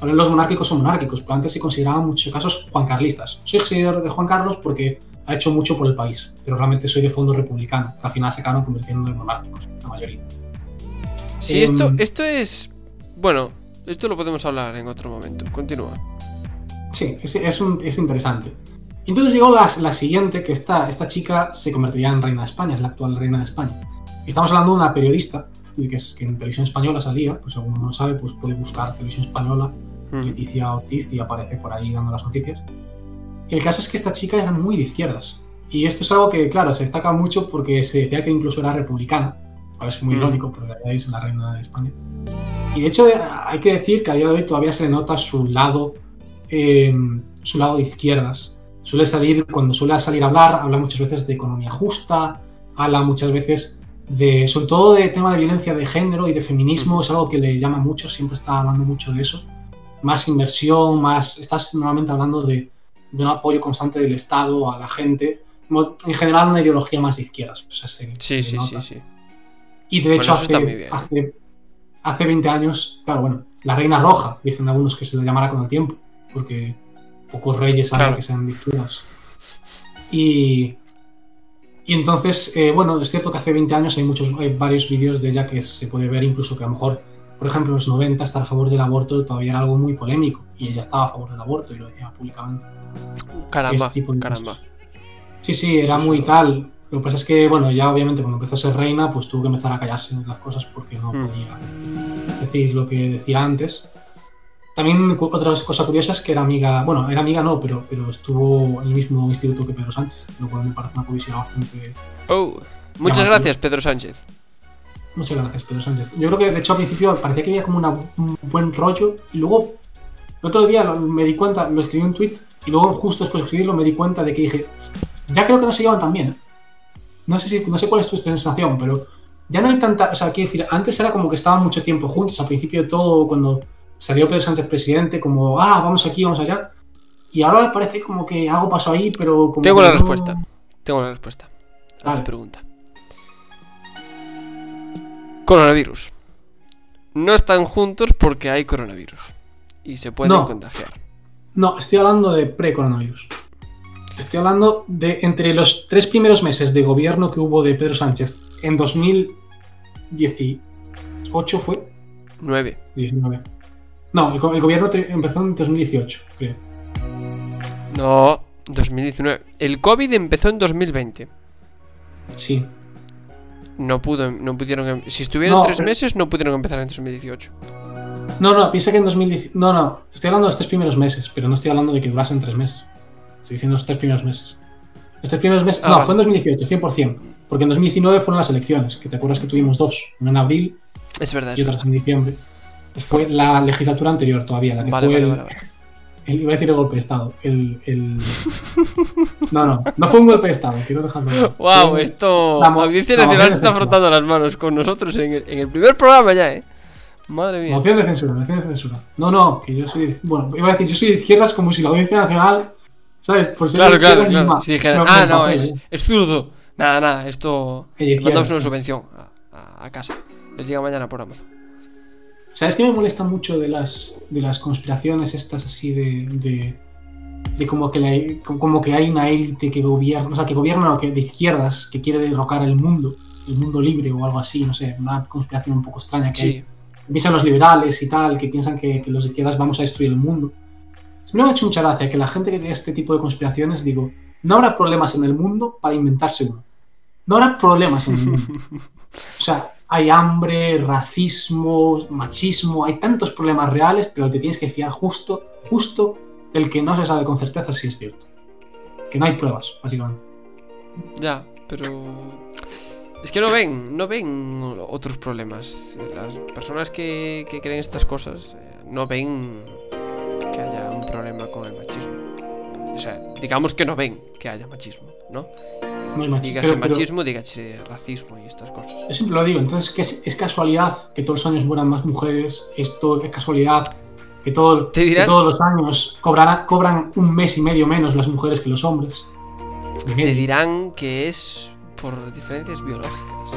Speaker 2: Ahora los monárquicos son monárquicos, pero antes se consideraban en muchos casos juancarlistas. Soy seguidor de Juan Carlos porque ha hecho mucho por el país, pero realmente soy de fondo republicano, que al final se acaban convirtiendo en monárquicos, la mayoría.
Speaker 1: Sí, esto, em, esto es. Bueno, esto lo podemos hablar en otro momento. Continúa.
Speaker 2: Sí, es, es, interesante. Entonces llegó la, la, siguiente, que esta, esta chica se convertiría en reina de España, es la actual reina de España. Estamos hablando de una periodista, que, es, que en televisión española salía, pues según uno sabe, pues puede buscar televisión española, hmm. Leticia Ortiz, y aparece por ahí dando las noticias. El caso es que esta chica era muy de izquierdas. Y esto es algo que, claro, se destaca mucho porque se decía que incluso era republicana, cual es muy mm. irónico, porque la es la reina de España. Y de hecho, hay que decir que a día de hoy todavía se le nota su lado, em, su lado de izquierdas. Suele salir, cuando suele salir a hablar, habla muchas veces de economía justa, habla muchas veces de, sobre todo de tema de violencia de género y de feminismo, es algo que le llama mucho, siempre está hablando mucho de eso. Más inversión, más, estás nuevamente hablando de, de un apoyo constante del Estado a la gente, en general una ideología más de izquierdas. sí,
Speaker 1: sí, sí, sí.
Speaker 2: Y de hecho hace, hace, hace 20 años, claro, bueno, la Reina Roja, dicen algunos que se le llamará con el tiempo, porque pocos reyes saben que sean de izquierdas. Y, y entonces, eh, bueno, es cierto que hace 20 años hay, muchos, hay varios vídeos de ella que se puede ver incluso que a lo mejor por ejemplo, en los 90 estar a favor del aborto todavía era algo muy polémico y ella estaba a favor del aborto y lo decía públicamente.
Speaker 1: Caramba, caramba.
Speaker 2: Sí, sí, era muy tal. Lo que pasa es que, bueno, ya obviamente cuando empezó a ser reina, pues tuvo que empezar a callarse las cosas porque no hmm. podía decir lo que decía antes. También otra cosa curiosa es que era amiga, bueno, era amiga no, pero, pero estuvo en el mismo instituto que Pedro Sánchez, lo cual me parece una curiosidad bastante...
Speaker 1: Oh, muchas gracias Pedro Sánchez.
Speaker 2: Muchas gracias, Pedro Sánchez. Yo creo que de hecho al principio parecía que había como un buen rollo y luego el otro día me di cuenta, lo escribí en un tweet y luego justo después de escribirlo me di cuenta de que dije, ya creo que no se llevan tan bien. ¿eh? No sé, si, no sé cuál es tu sensación, pero ya no hay tanta, o sea, quiero decir, antes era como que estaban mucho tiempo juntos, al principio todo, cuando salió Pedro Sánchez presidente, como, ah, vamos aquí, vamos allá. Y ahora parece como que algo pasó ahí, pero como...
Speaker 1: Tengo la respuesta, tengo la respuesta a tu pregunta. Coronavirus. no están juntos porque hay coronavirus. Y se pueden
Speaker 2: No.
Speaker 1: contagiar.
Speaker 2: No, estoy hablando de pre-coronavirus. Estoy hablando de entre los tres primeros meses de gobierno que hubo de Pedro Sánchez en 2018 fue.
Speaker 1: 9.
Speaker 2: 19. No, el, go- el gobierno te- empezó en 2018, creo.
Speaker 1: No, 2019. El COVID empezó en 2020.
Speaker 2: Sí.
Speaker 1: No pudo, no pudieron. em- Si estuvieron
Speaker 2: No,
Speaker 1: tres
Speaker 2: pero-
Speaker 1: meses, no pudieron empezar en 2018.
Speaker 2: No, no, piensa que en 2010. No, no, estoy hablando de los tres primeros meses, pero no estoy hablando de que durasen tres meses. Estoy diciendo los tres primeros meses. Los tres primeros meses.
Speaker 1: Ah,
Speaker 2: no,
Speaker 1: vale.
Speaker 2: fue en 2018, 100%. Porque en 2019 fueron las elecciones, que te acuerdas que tuvimos dos, una en abril
Speaker 1: Es verdad.
Speaker 2: y
Speaker 1: verdad.
Speaker 2: en diciembre. Fue la legislatura anterior todavía, la que
Speaker 1: Vale,
Speaker 2: fue
Speaker 1: vale,
Speaker 2: el,
Speaker 1: vale, vale.
Speaker 2: el- Iba a decir el golpe de Estado. El, el- No, no, no fue un golpe de Estado, quiero dejarlo. claro.
Speaker 1: Wow,
Speaker 2: Fue-
Speaker 1: esto.
Speaker 2: la
Speaker 1: Audiencia Nacional se está frotando las manos con nosotros en el, en el primer programa ya, eh. Madre mía.
Speaker 2: Moción de censura, moción de censura. No, no, que yo soy. de- Bueno, iba a decir, yo soy de izquierdas como si la Audiencia Nacional. ¿Sabes? Por ser
Speaker 1: Claro, claro, claro.
Speaker 2: misma.
Speaker 1: Si dijeran, ah, no, es, es zurdo. Nada, nada, esto. Mandamos una subvención a, a- a casa. Les llega mañana por Amazon.
Speaker 2: ¿Sabes qué me molesta mucho de las, de las conspiraciones estas así de. de, de como, que la- como que hay una élite que gobierna, o sea, que gobierna o que de izquierdas que quiere derrocar el mundo, el mundo libre o algo así, no sé, una conspiración un poco extraña que hay.
Speaker 1: Sí.
Speaker 2: piensan los liberales y tal, que piensan que, que los de izquierdas vamos a destruir el mundo. Siempre me ha hecho mucha gracia que la gente que crea este tipo de conspiraciones, digo, no habrá problemas en el mundo para inventarse uno. No habrá problemas en el mundo. O sea, hay hambre, racismo, machismo, hay tantos problemas reales, pero te tienes que fiar justo, justo del que no se sabe con certeza si es cierto. Que no hay pruebas, básicamente.
Speaker 1: Ya, pero. Es que no ven, no ven otros problemas. Las personas que, que creen estas cosas eh, no ven que haya un problema con el machismo. O sea, digamos que no ven que haya machismo, ¿no?
Speaker 2: No hay machismo.
Speaker 1: Dígase
Speaker 2: Pero- pero-
Speaker 1: machismo, dígase racismo y estas cosas.
Speaker 2: Yo siempre lo digo, entonces que es, es casualidad que todos los años mueran más mujeres, esto es casualidad que, todo, que todos los años cobrará- cobran un mes y medio menos las mujeres que los hombres.
Speaker 1: Te dirán que es por diferencias biológicas.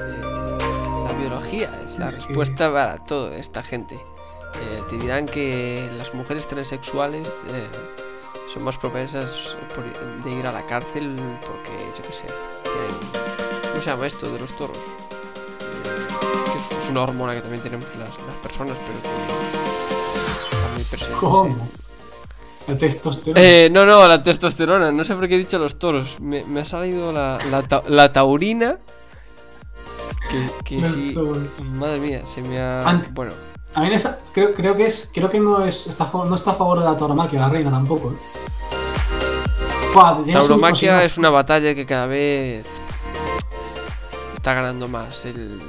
Speaker 1: Eh, la biología es la
Speaker 2: Es que-
Speaker 1: respuesta para toda esta gente. Eh, te dirán que las mujeres transexuales eh, son más propensas por- de ir a la cárcel porque, yo qué sé, tienen- ¿Cómo se llama esto de los toros? Eh, que es, es una hormona que también tenemos las, las personas, pero que está muy presente.
Speaker 2: ¿Cómo? La testosterona.
Speaker 1: Eh, no, no, la testosterona. No sé por qué he dicho los toros. Me, me ha salido la, la, ta- la taurina. Que, que sí.
Speaker 2: toros.
Speaker 1: Madre mía, se me ha.
Speaker 2: Ant-
Speaker 1: Bueno,
Speaker 2: A mí esa, creo, creo que es creo que no es está, no está a favor de la tauromaquia, la reina tampoco. ¿eh? Buah, tenemos un-
Speaker 1: tauromaquia es una batalla que cada vez está ganando más el,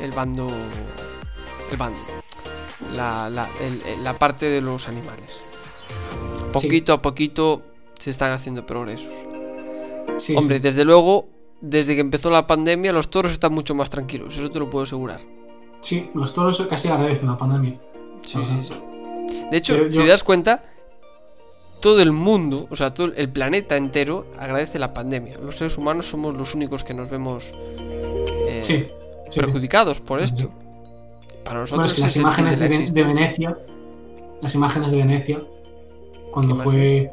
Speaker 1: el bando. El bando. La, la, el- la parte de los animales.
Speaker 2: Sí.
Speaker 1: Poquito a poquito se están haciendo progresos.
Speaker 2: sí, sí.
Speaker 1: Hombre, desde luego, desde que empezó la pandemia, los toros están mucho más tranquilos, eso te lo puedo asegurar.
Speaker 2: Sí, los toros casi agradecen la pandemia.
Speaker 1: Sí, sí, sí. De hecho,
Speaker 2: Yo-
Speaker 1: si te das cuenta, todo el mundo, o sea, todo el planeta entero agradece la pandemia. Los seres humanos somos los únicos que nos vemos eh,
Speaker 2: Sí. sí.
Speaker 1: perjudicados por esto. Para
Speaker 2: Bueno,
Speaker 1: nosotros
Speaker 2: es que las imágenes de. Venecia, las imágenes de Venecia, cuando
Speaker 1: ¿Qué
Speaker 2: fue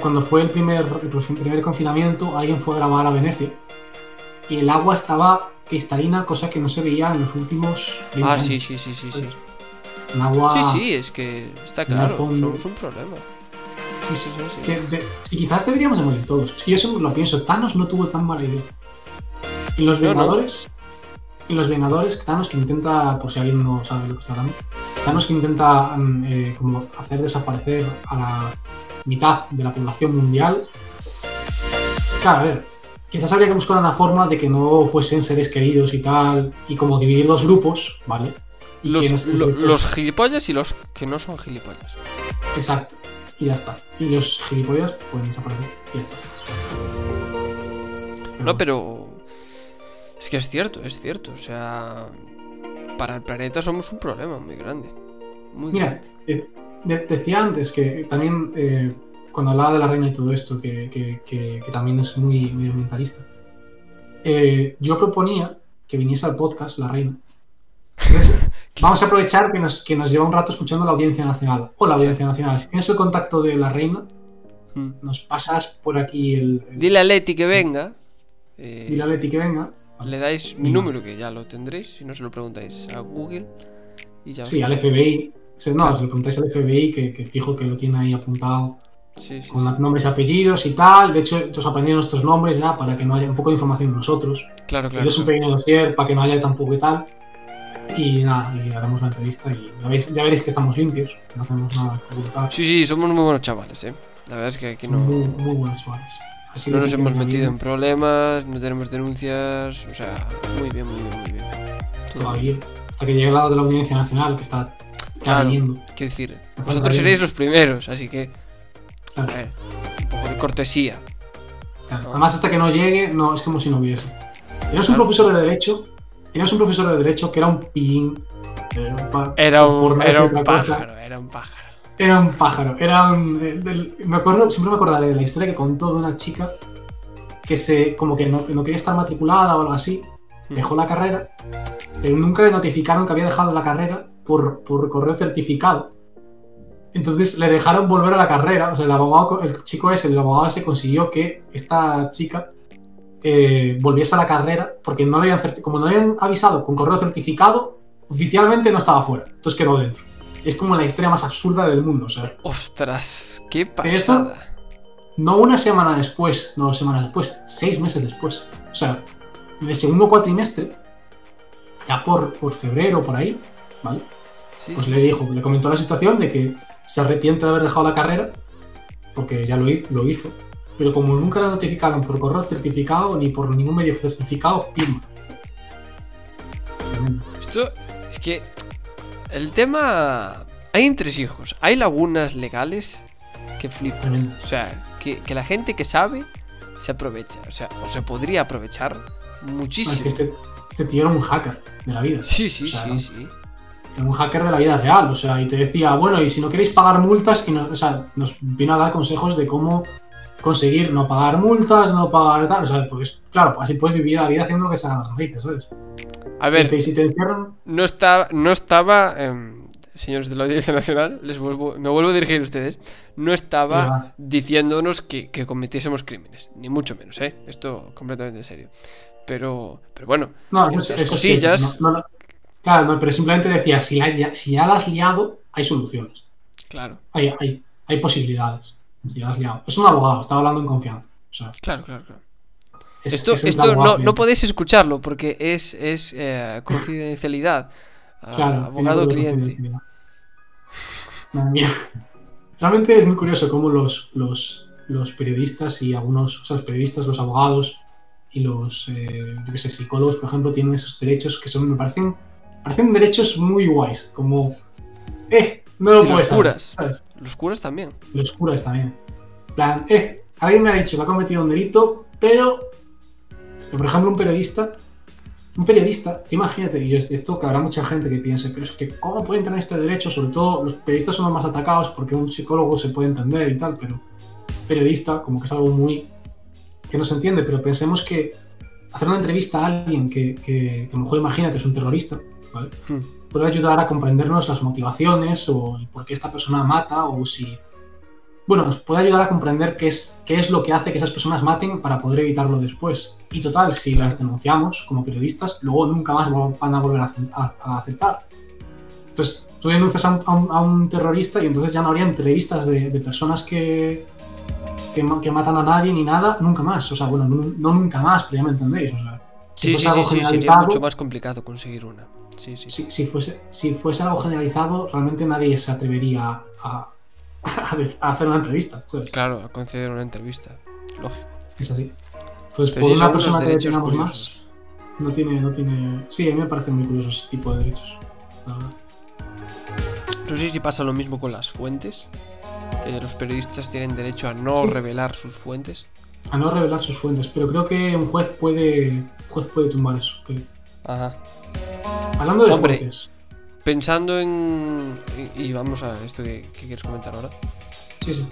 Speaker 2: cuando fue el primer, el primer confinamiento, alguien fue a grabar a Venecia y el agua estaba cristalina, cosa que no se veía en los últimos 20
Speaker 1: Ah, sí, sí, sí, sí, sí.
Speaker 2: Un agua.
Speaker 1: Sí, sí, es que está
Speaker 2: en
Speaker 1: claro, somos un problema.
Speaker 2: sí, sí,
Speaker 1: Sí,
Speaker 2: Es que sí, quizás deberíamos de morir todos. Es que yo siempre lo pienso. Thanos no tuvo tan mala idea. Y los
Speaker 1: No, no.
Speaker 2: Vengadores. Y los Vengadores, Thanos que intenta, por si alguien no sabe lo que está hablando, Thanos que intenta mm, eh, como hacer desaparecer a la mitad de la población mundial. Claro, a ver, quizás habría que buscar una forma de que no fuesen seres queridos y tal, y como dividir dos grupos, ¿vale? Y que
Speaker 1: Los,
Speaker 2: no-
Speaker 1: lo- los gilipollas y los que no son gilipollas.
Speaker 2: Exacto. Y ya está. Y los gilipollas pueden desaparecer. Y ya está.
Speaker 1: No, pero. Es que es cierto, es cierto. O sea. Para el planeta somos un problema muy grande. Muy
Speaker 2: Mira,
Speaker 1: grande.
Speaker 2: eh, de- decía antes que también eh, cuando hablaba de la reina y todo esto, que, que- que- que también es muy medioambientalista, eh, yo proponía que viniese al podcast la reina. Entonces, Vamos a aprovechar que nos, que nos lleva un rato escuchando la Audiencia Nacional. Hola, Audiencia Nacional. Si tienes el contacto de la reina,
Speaker 1: Hmm.
Speaker 2: nos pasas por aquí el. el-
Speaker 1: Dile a Leti que venga. eh,
Speaker 2: dile a Leti que venga.
Speaker 1: le dais mi número, que ya lo tendréis, si no se lo preguntáis a Google. Y ya
Speaker 2: Sí, al FBI. Se- No,
Speaker 1: Claro.
Speaker 2: si le preguntáis al FBI, que, que fijo que lo tiene ahí apuntado
Speaker 1: Sí, sí,
Speaker 2: con
Speaker 1: sí.
Speaker 2: nombres y apellidos y tal. De hecho, os aprendí nuestros nombres ya para que no haya un poco de información de nosotros.
Speaker 1: Claro, claro.
Speaker 2: Es un pequeño dossier para que no haya tampoco y tal. Y nada, y haremos la entrevista y ya veréis, ya veréis que estamos limpios, que no hacemos nada que ocultar.
Speaker 1: Sí, sí, somos muy buenos chavales, eh. La verdad es que aquí no,
Speaker 2: Muy, muy buenos chavales. Así
Speaker 1: no nos hemos metido en
Speaker 2: bien
Speaker 1: problemas, no tenemos denuncias. O sea, muy bien, muy bien, muy bien. Todo
Speaker 2: Todavía. Hasta que llegue el lado de la Audiencia Nacional, que está
Speaker 1: Claro.
Speaker 2: viniendo.
Speaker 1: Quiero decir, vosotros
Speaker 2: bien.
Speaker 1: seréis los primeros, así que. A
Speaker 2: Claro,
Speaker 1: ver, un poco de cortesía.
Speaker 2: claro. Además, hasta que no llegue, no, es como si no hubiese. Tienes un profesor de Derecho, tienes un profesor de Derecho que era un pillín.
Speaker 1: Era un, era un pájaro, era un pájaro.
Speaker 2: Era un pájaro, era un. eh, del- me acuerdo, siempre me acordaré de la historia que contó de una chica que se. como que no, no quería estar matriculada o algo así. Dejó la carrera, pero nunca le notificaron que había dejado la carrera por, por correo certificado. Entonces le dejaron volver a la carrera. O sea, el abogado, el chico ese, el abogado ese consiguió que esta chica eh, volviese a la carrera porque no le habían como no le habían avisado con correo certificado, oficialmente no estaba fuera. Entonces quedó dentro. Es como la historia más absurda del mundo. O sea,
Speaker 1: Ostras, qué
Speaker 2: esto-
Speaker 1: pasada.
Speaker 2: no una semana después, no dos semanas después, seis meses después. O sea, en el segundo cuatrimestre, ya por, por febrero, por ahí, ¿vale?
Speaker 1: Sí,
Speaker 2: Pues
Speaker 1: sí,
Speaker 2: le dijo, le comentó la situación de que se arrepiente de haber dejado la carrera, porque ya lo, lo hizo. Pero como nunca la notificaron por correo certificado ni por ningún medio certificado, pim.
Speaker 1: Esto es que el tema hay tres hijos, hay lagunas legales que.
Speaker 2: Tremendo.
Speaker 1: O sea, que, que la gente que sabe se aprovecha, o sea, o se podría aprovechar
Speaker 2: Es
Speaker 1: muchísimo.
Speaker 2: que este, este tío era un hacker de la vida.
Speaker 1: Sí, sí,
Speaker 2: o sea,
Speaker 1: sí, sí.
Speaker 2: Un hacker de la vida real, o sea, y te decía, bueno, y si no queréis pagar multas, y no- o sea, nos vino a dar consejos de cómo conseguir no pagar multas, no pagar tal, o sea, pues claro, así puedes vivir la vida haciendo lo que se haga las narices, ¿sabes?
Speaker 1: A ver,
Speaker 2: Dice, y si te encierran,
Speaker 1: no estaba, no estaba, em, señores de la Audiencia Nacional, les vuelvo, me vuelvo a dirigir a ustedes, no estaba diciéndonos que, que cometiésemos crímenes, ni mucho menos, ¿eh? Esto completamente en serio. Pero, pero bueno,
Speaker 2: no, eso, eso es
Speaker 1: cosillas.
Speaker 2: no- no- claro, no, pero simplemente decía, si, la- ya, si ya la has liado, hay soluciones,
Speaker 1: claro,
Speaker 2: hay, hay, hay posibilidades, si ya la has liado. Es un abogado, estaba hablando en confianza, o sea,
Speaker 1: claro, claro, claro.
Speaker 2: es,
Speaker 1: Esto,
Speaker 2: es
Speaker 1: esto no, no podéis escucharlo porque es, es eh, confidencialidad. Ah,
Speaker 2: Claro,
Speaker 1: abogado cliente.
Speaker 2: Madre mía. Realmente es muy curioso cómo los, los, los periodistas y algunos, o sea, los periodistas, los abogados y los, eh, yo qué sé, psicólogos, por ejemplo, tienen esos derechos que son, me parecen, parecen derechos muy guays, como, eh, no lo
Speaker 1: Y
Speaker 2: puedes
Speaker 1: los
Speaker 2: saber,
Speaker 1: curas.
Speaker 2: ¿sabes?
Speaker 1: Los curas también.
Speaker 2: Los curas también. Plan, eh, alguien me ha dicho que ha cometido un delito, pero, por ejemplo, un periodista, un periodista, tú imagínate, y esto que habrá mucha gente que piense, pero es que ¿cómo pueden tener este derecho? Sobre todo los periodistas son los más atacados porque un psicólogo se puede entender y tal, pero periodista como que es algo muy que no se entiende, pero pensemos que hacer una entrevista a alguien que, que, que a lo mejor imagínate es un terrorista, ¿vale?
Speaker 1: Hmm.
Speaker 2: puede ayudar a comprendernos las motivaciones o el por qué esta persona mata o si... Bueno, nos puede ayudar a comprender qué es, qué es lo que hace que esas personas maten para poder evitarlo después. Y total, si las denunciamos como periodistas, luego nunca más van a volver a, ace- a- a aceptar. Entonces, tú denuncias a un, a un- a un terrorista y entonces ya no habría entrevistas de, de personas que, que, ma- que matan a nadie ni nada, nunca más. O sea, bueno, no, no nunca más, pero ya me entendéis. O sea, si
Speaker 1: Sí,
Speaker 2: fuese
Speaker 1: sí,
Speaker 2: algo
Speaker 1: sí,
Speaker 2: generalizado-
Speaker 1: mucho más complicado conseguir una. Sí, sí.
Speaker 2: si, si fuese, si fuese algo generalizado, realmente nadie se atrevería a, a de- a hacer una entrevista. ¿sabes?
Speaker 1: Claro, a conceder una entrevista. Lógico.
Speaker 2: Es así. Entonces,
Speaker 1: Pero
Speaker 2: por una persona que tengamos más, no tiene, no tiene. Sí, a mí me parece muy curioso ese tipo de derechos. la verdad.
Speaker 1: No sé si pasa lo mismo con las fuentes. Que los periodistas tienen derecho a no
Speaker 2: Sí.
Speaker 1: revelar sus fuentes.
Speaker 2: A no revelar sus fuentes, pero creo que un juez puede, un juez puede tumbar eso. pero-
Speaker 1: Ajá.
Speaker 2: Hablando de
Speaker 1: Hombre.
Speaker 2: jueces,
Speaker 1: Pensando en. Y, y vamos a esto que, que quieres comentar ahora.
Speaker 2: sí, sí.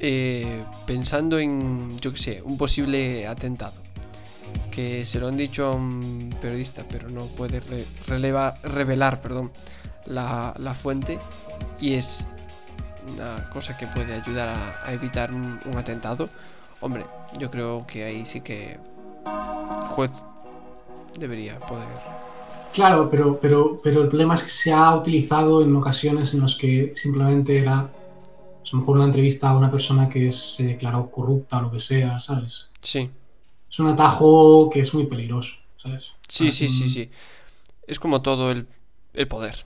Speaker 1: Eh, pensando en, yo qué sé, un posible atentado. Que se lo han dicho a un periodista, pero no puede re- releva- revelar perdón, la, la fuente y es una cosa que puede ayudar a, a evitar un, un atentado, hombre, yo creo que ahí sí que el juez debería poder.
Speaker 2: Claro, pero, pero, pero el problema es que se ha utilizado en ocasiones en las que simplemente era a lo mejor una entrevista a una persona que se declaró corrupta o lo que sea, ¿sabes?
Speaker 1: Sí,
Speaker 2: Es un atajo que es muy peligroso, ¿sabes?
Speaker 1: sí, sí, sí,
Speaker 2: un-
Speaker 1: sí. Es como todo el, el poder.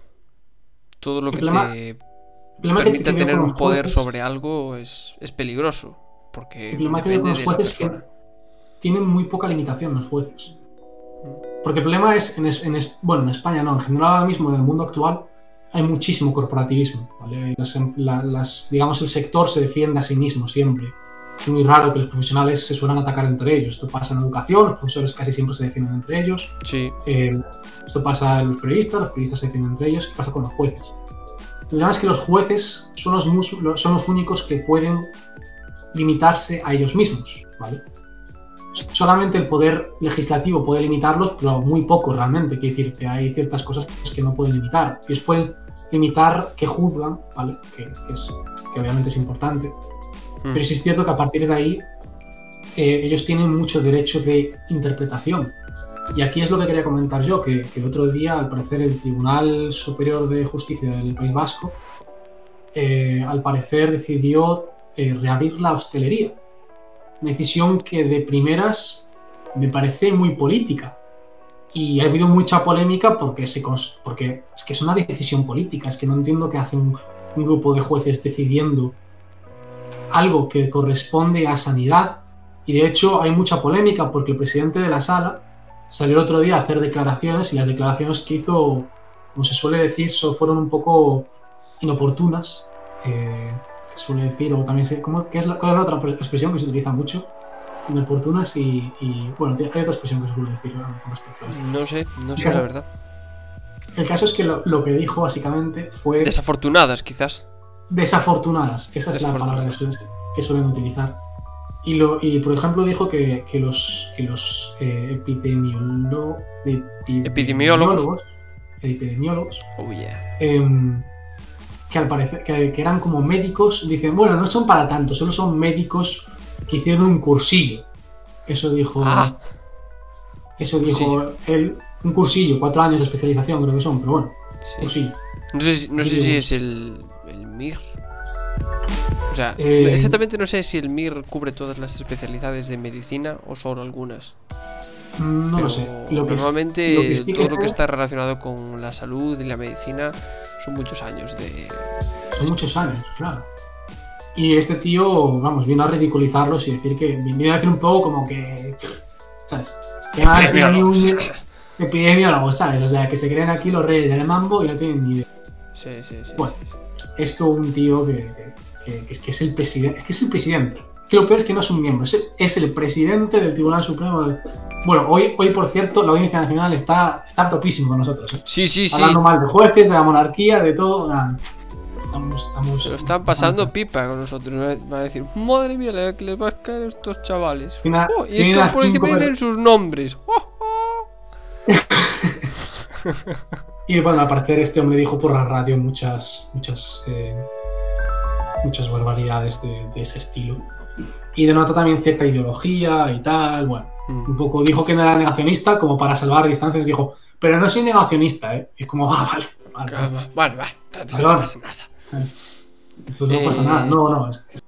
Speaker 1: Todo lo
Speaker 2: El
Speaker 1: que
Speaker 2: problema-
Speaker 1: te
Speaker 2: El problema que
Speaker 1: tener un poder
Speaker 2: jueces-
Speaker 1: sobre algo es, es peligroso. Porque
Speaker 2: El problema que veo
Speaker 1: depende
Speaker 2: con los
Speaker 1: de la
Speaker 2: jueces es que tienen muy poca limitación los jueces. Porque el problema es, en, es- en es- bueno, en España no, en general ahora mismo en el mundo actual hay muchísimo corporativismo. ¿vale? Las em- la- las- digamos, el sector se defiende a sí mismo siempre. Es muy raro que los profesionales se suelen atacar entre ellos. Esto pasa en educación, los profesores casi siempre se defienden entre ellos.
Speaker 1: Sí,
Speaker 2: Eh, esto pasa en los periodistas, los periodistas se defienden entre ellos. ¿Qué pasa con los jueces? El problema es que los jueces son los, son los únicos que pueden limitarse a ellos mismos, ¿vale? Solamente el poder legislativo puede limitarlos, pero muy poco realmente. Quiero decirte, hay ciertas cosas que no pueden limitar. Ellos pueden limitar que juzgan, ¿vale? Que, que es, que obviamente es importante.
Speaker 1: Mm.
Speaker 2: Pero sí es cierto que a partir de ahí eh, ellos tienen mucho derecho de interpretación. Y aquí es lo que quería comentar yo, que, el otro día, al parecer, el Tribunal Superior de Justicia del País Vasco, eh, al parecer, decidió eh, reabrir la hostelería. Decisión que de primeras me parece muy política. Y ha habido mucha polémica porque, es que es una decisión política. Es que no entiendo qué hace un grupo de jueces decidiendo algo que corresponde a sanidad. Y de hecho hay mucha polémica porque el presidente de la sala salió el otro día a hacer declaraciones y las declaraciones que hizo, como se suele decir, fueron un poco inoportunas. eh, que suele decir, o también se, ¿cómo, qué es la, ¿cuál es la otra expresión que se utiliza mucho? Inoportunas y, y, bueno, hay otra expresión que se suele decir con respecto a esto.
Speaker 1: no sé, no sé la verdad.
Speaker 2: El caso es que lo, lo que dijo básicamente fue
Speaker 1: Desafortunadas, quizás.
Speaker 2: desafortunadas. Esa es la palabra que
Speaker 1: Desafortunadas.
Speaker 2: suelen, que suelen utilizar. Y, lo, y por ejemplo dijo que, que los, que los eh, epidemiolo- epidemiólogos, epidemiólogos
Speaker 1: Oh, yeah.
Speaker 2: em, que al parecer que, que eran como médicos, dicen, bueno, no son para tanto, solo son médicos que hicieron un cursillo. Eso dijo,
Speaker 1: Ah.
Speaker 2: eso dijo él, un cursillo, cuatro años de especialización creo que son, pero bueno,
Speaker 1: Sí.
Speaker 2: cursillo.
Speaker 1: No sé, si- no sé si es el, el MIR. O sea,
Speaker 2: Eh,
Speaker 1: exactamente no sé si el MIR cubre todas las especialidades de medicina o solo algunas.
Speaker 2: No
Speaker 1: Pero
Speaker 2: lo sé. Lo que,
Speaker 1: normalmente
Speaker 2: lo que sí que
Speaker 1: todo lo que está relacionado con la salud y la medicina son muchos años de...
Speaker 2: Son muchos años, claro. Y este tío, vamos, vino a ridiculizarlos y decir que. Viene a decir un poco como que. ¿Sabes? Que van a decir a mí un epidemiólogo, ¿sabes? O sea, que se creen aquí los reyes del mambo y no tienen ni idea.
Speaker 1: Sí, sí, sí.
Speaker 2: Bueno.
Speaker 1: sí, sí.
Speaker 2: Esto un tío que, que- que es, que es el presidente. Es que es el presidente. Que lo peor es que no es un miembro, es el, es el presidente del Tribunal Supremo. del- Bueno, hoy, hoy, por cierto, la Audiencia Nacional está, está topísimo con nosotros. ¿eh?
Speaker 1: Sí, sí, sí.
Speaker 2: Hablando mal de jueces, de la monarquía, de todo. nada. Estamos, estamos,
Speaker 1: Se lo están pasando pipa con nosotros. Van a decir, madre mía, la que les va a caer a estos chavales.
Speaker 2: Una-
Speaker 1: Oh, y es que por encima dicen sus nombres. Oh, oh.
Speaker 2: Y bueno, al parecer este hombre dijo por la radio muchas, muchas, eh, muchas barbaridades de, de ese estilo. Y denota también cierta ideología y tal. Bueno,
Speaker 1: Mm.
Speaker 2: un poco dijo que no era negacionista, como para salvar distancias, dijo, pero no soy negacionista, ¿eh? Y es como, ah, vale, vale, vale, vale,
Speaker 1: Bueno, va, entonces
Speaker 2: Perdón.
Speaker 1: no pasa nada.
Speaker 2: ¿sabes? Entonces no pasa
Speaker 1: Eh,
Speaker 2: nada, no, no. Es, es-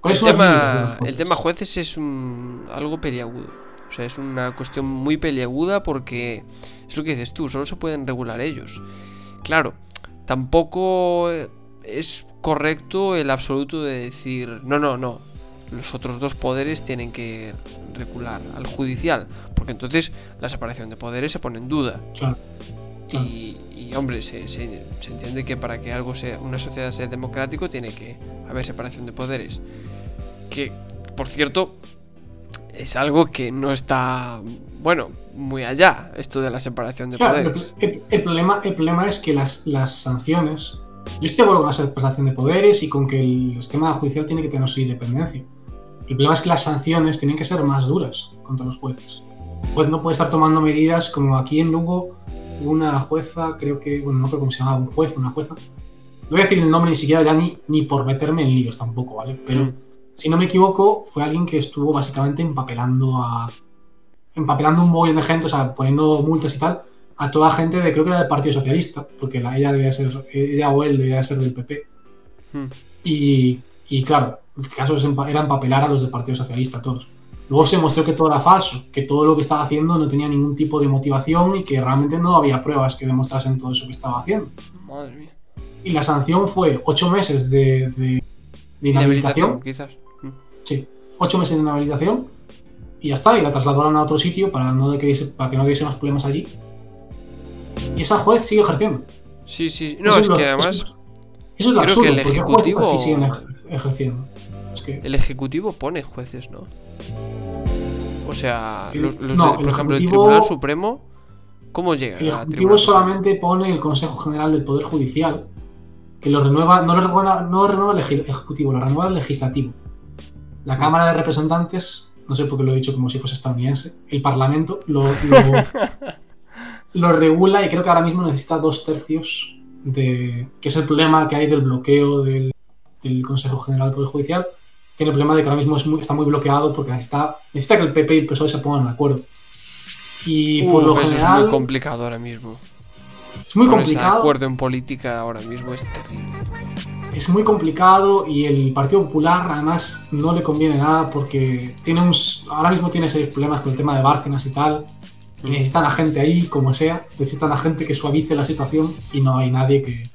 Speaker 2: ¿Cuáles
Speaker 1: El tema, el tema jueces es un, algo peliagudo. O sea, es una cuestión muy peliaguda porque es lo que dices tú, solo se pueden regular ellos. Claro, tampoco es correcto el absoluto de decir, no, no, no, los otros dos poderes tienen que regular al judicial, porque entonces la separación de poderes se pone en duda.
Speaker 2: Claro, claro.
Speaker 1: Y, y, hombre, se, se- se entiende que para que algo sea, una sociedad sea democrático tiene que haber separación de poderes. Que, por cierto, es algo que no está, bueno, muy allá, esto de la separación de
Speaker 2: Claro,
Speaker 1: poderes.
Speaker 2: el- el problema, el problema es que las, las sanciones. Yo estoy de acuerdo con la separación de poderes y con que el sistema judicial tiene que tener su independencia. El problema es que las sanciones tienen que ser más duras contra los jueces. El juez no puede estar tomando medidas como aquí en Lugo. una jueza, creo que, bueno, no creo cómo se llamaba, un juez, una jueza. No voy a decir el nombre ni siquiera ya ni, ni por meterme en líos tampoco, ¿vale? Pero
Speaker 1: Mm.
Speaker 2: si no me equivoco, fue alguien que estuvo básicamente empapelando a. empapelando un montón de gente, o sea, poniendo multas y tal, a toda gente de creo que era del Partido Socialista, porque la, ella debía ser, ella o él debía ser del PP.
Speaker 1: Hmm.
Speaker 2: Y, y claro, el caso era empapelar a los del Partido Socialista, todos. Luego se mostró que todo era falso, que todo lo que estaba haciendo no tenía ningún tipo de motivación y que realmente no había pruebas que demostrasen todo eso que estaba haciendo.
Speaker 1: Madre mía.
Speaker 2: Y la sanción fue ocho meses de, de- de inhabilitación.
Speaker 1: Quizás. Mm.
Speaker 2: Sí, ocho meses de inhabilitación y ya está, y la trasladaron a otro sitio para, no de que, para que no diese más problemas allí. Y esa juez sigue ejerciendo.
Speaker 1: Sí, sí. No,
Speaker 2: Eso
Speaker 1: es
Speaker 2: lo-
Speaker 1: que además
Speaker 2: Eso, eso es lo
Speaker 1: creo que
Speaker 2: absurdo,
Speaker 1: el
Speaker 2: porque
Speaker 1: ejecutivo-
Speaker 2: siguen ejerciendo. Es que
Speaker 1: el Ejecutivo pone jueces, ¿no? O sea,
Speaker 2: El-
Speaker 1: los, los
Speaker 2: no,
Speaker 1: de- por
Speaker 2: el
Speaker 1: ejemplo, el Tribunal Supremo, ¿cómo llega?
Speaker 2: el Ejecutivo solamente pone el Consejo General del Poder Judicial, que lo renueva, no lo renueva, no lo renueva el Ejecutivo, lo renueva el Legislativo. La Cámara de Representantes, no sé por qué lo he dicho como si fuese estadounidense, el Parlamento lo, lo, lo regula y creo que ahora mismo necesita dos tercios de. que es el problema que hay del bloqueo del, del Consejo General del Poder Judicial. Tiene el problema de que ahora mismo es muy- está muy bloqueado porque necesita, necesita que el PP y el PSOE se pongan de acuerdo. Y por
Speaker 1: Uf,
Speaker 2: lo
Speaker 1: eso
Speaker 2: general.
Speaker 1: es muy complicado ahora mismo.
Speaker 2: es muy
Speaker 1: de
Speaker 2: complicado.
Speaker 1: acuerdo en política ahora mismo es terrible.
Speaker 2: es muy complicado y el Partido Popular además no le conviene nada porque tiene un, ahora mismo tiene serios problemas con el tema de Bárcenas y tal. Y necesitan a gente ahí, como sea. Necesitan a gente que suavice la situación y no hay nadie que...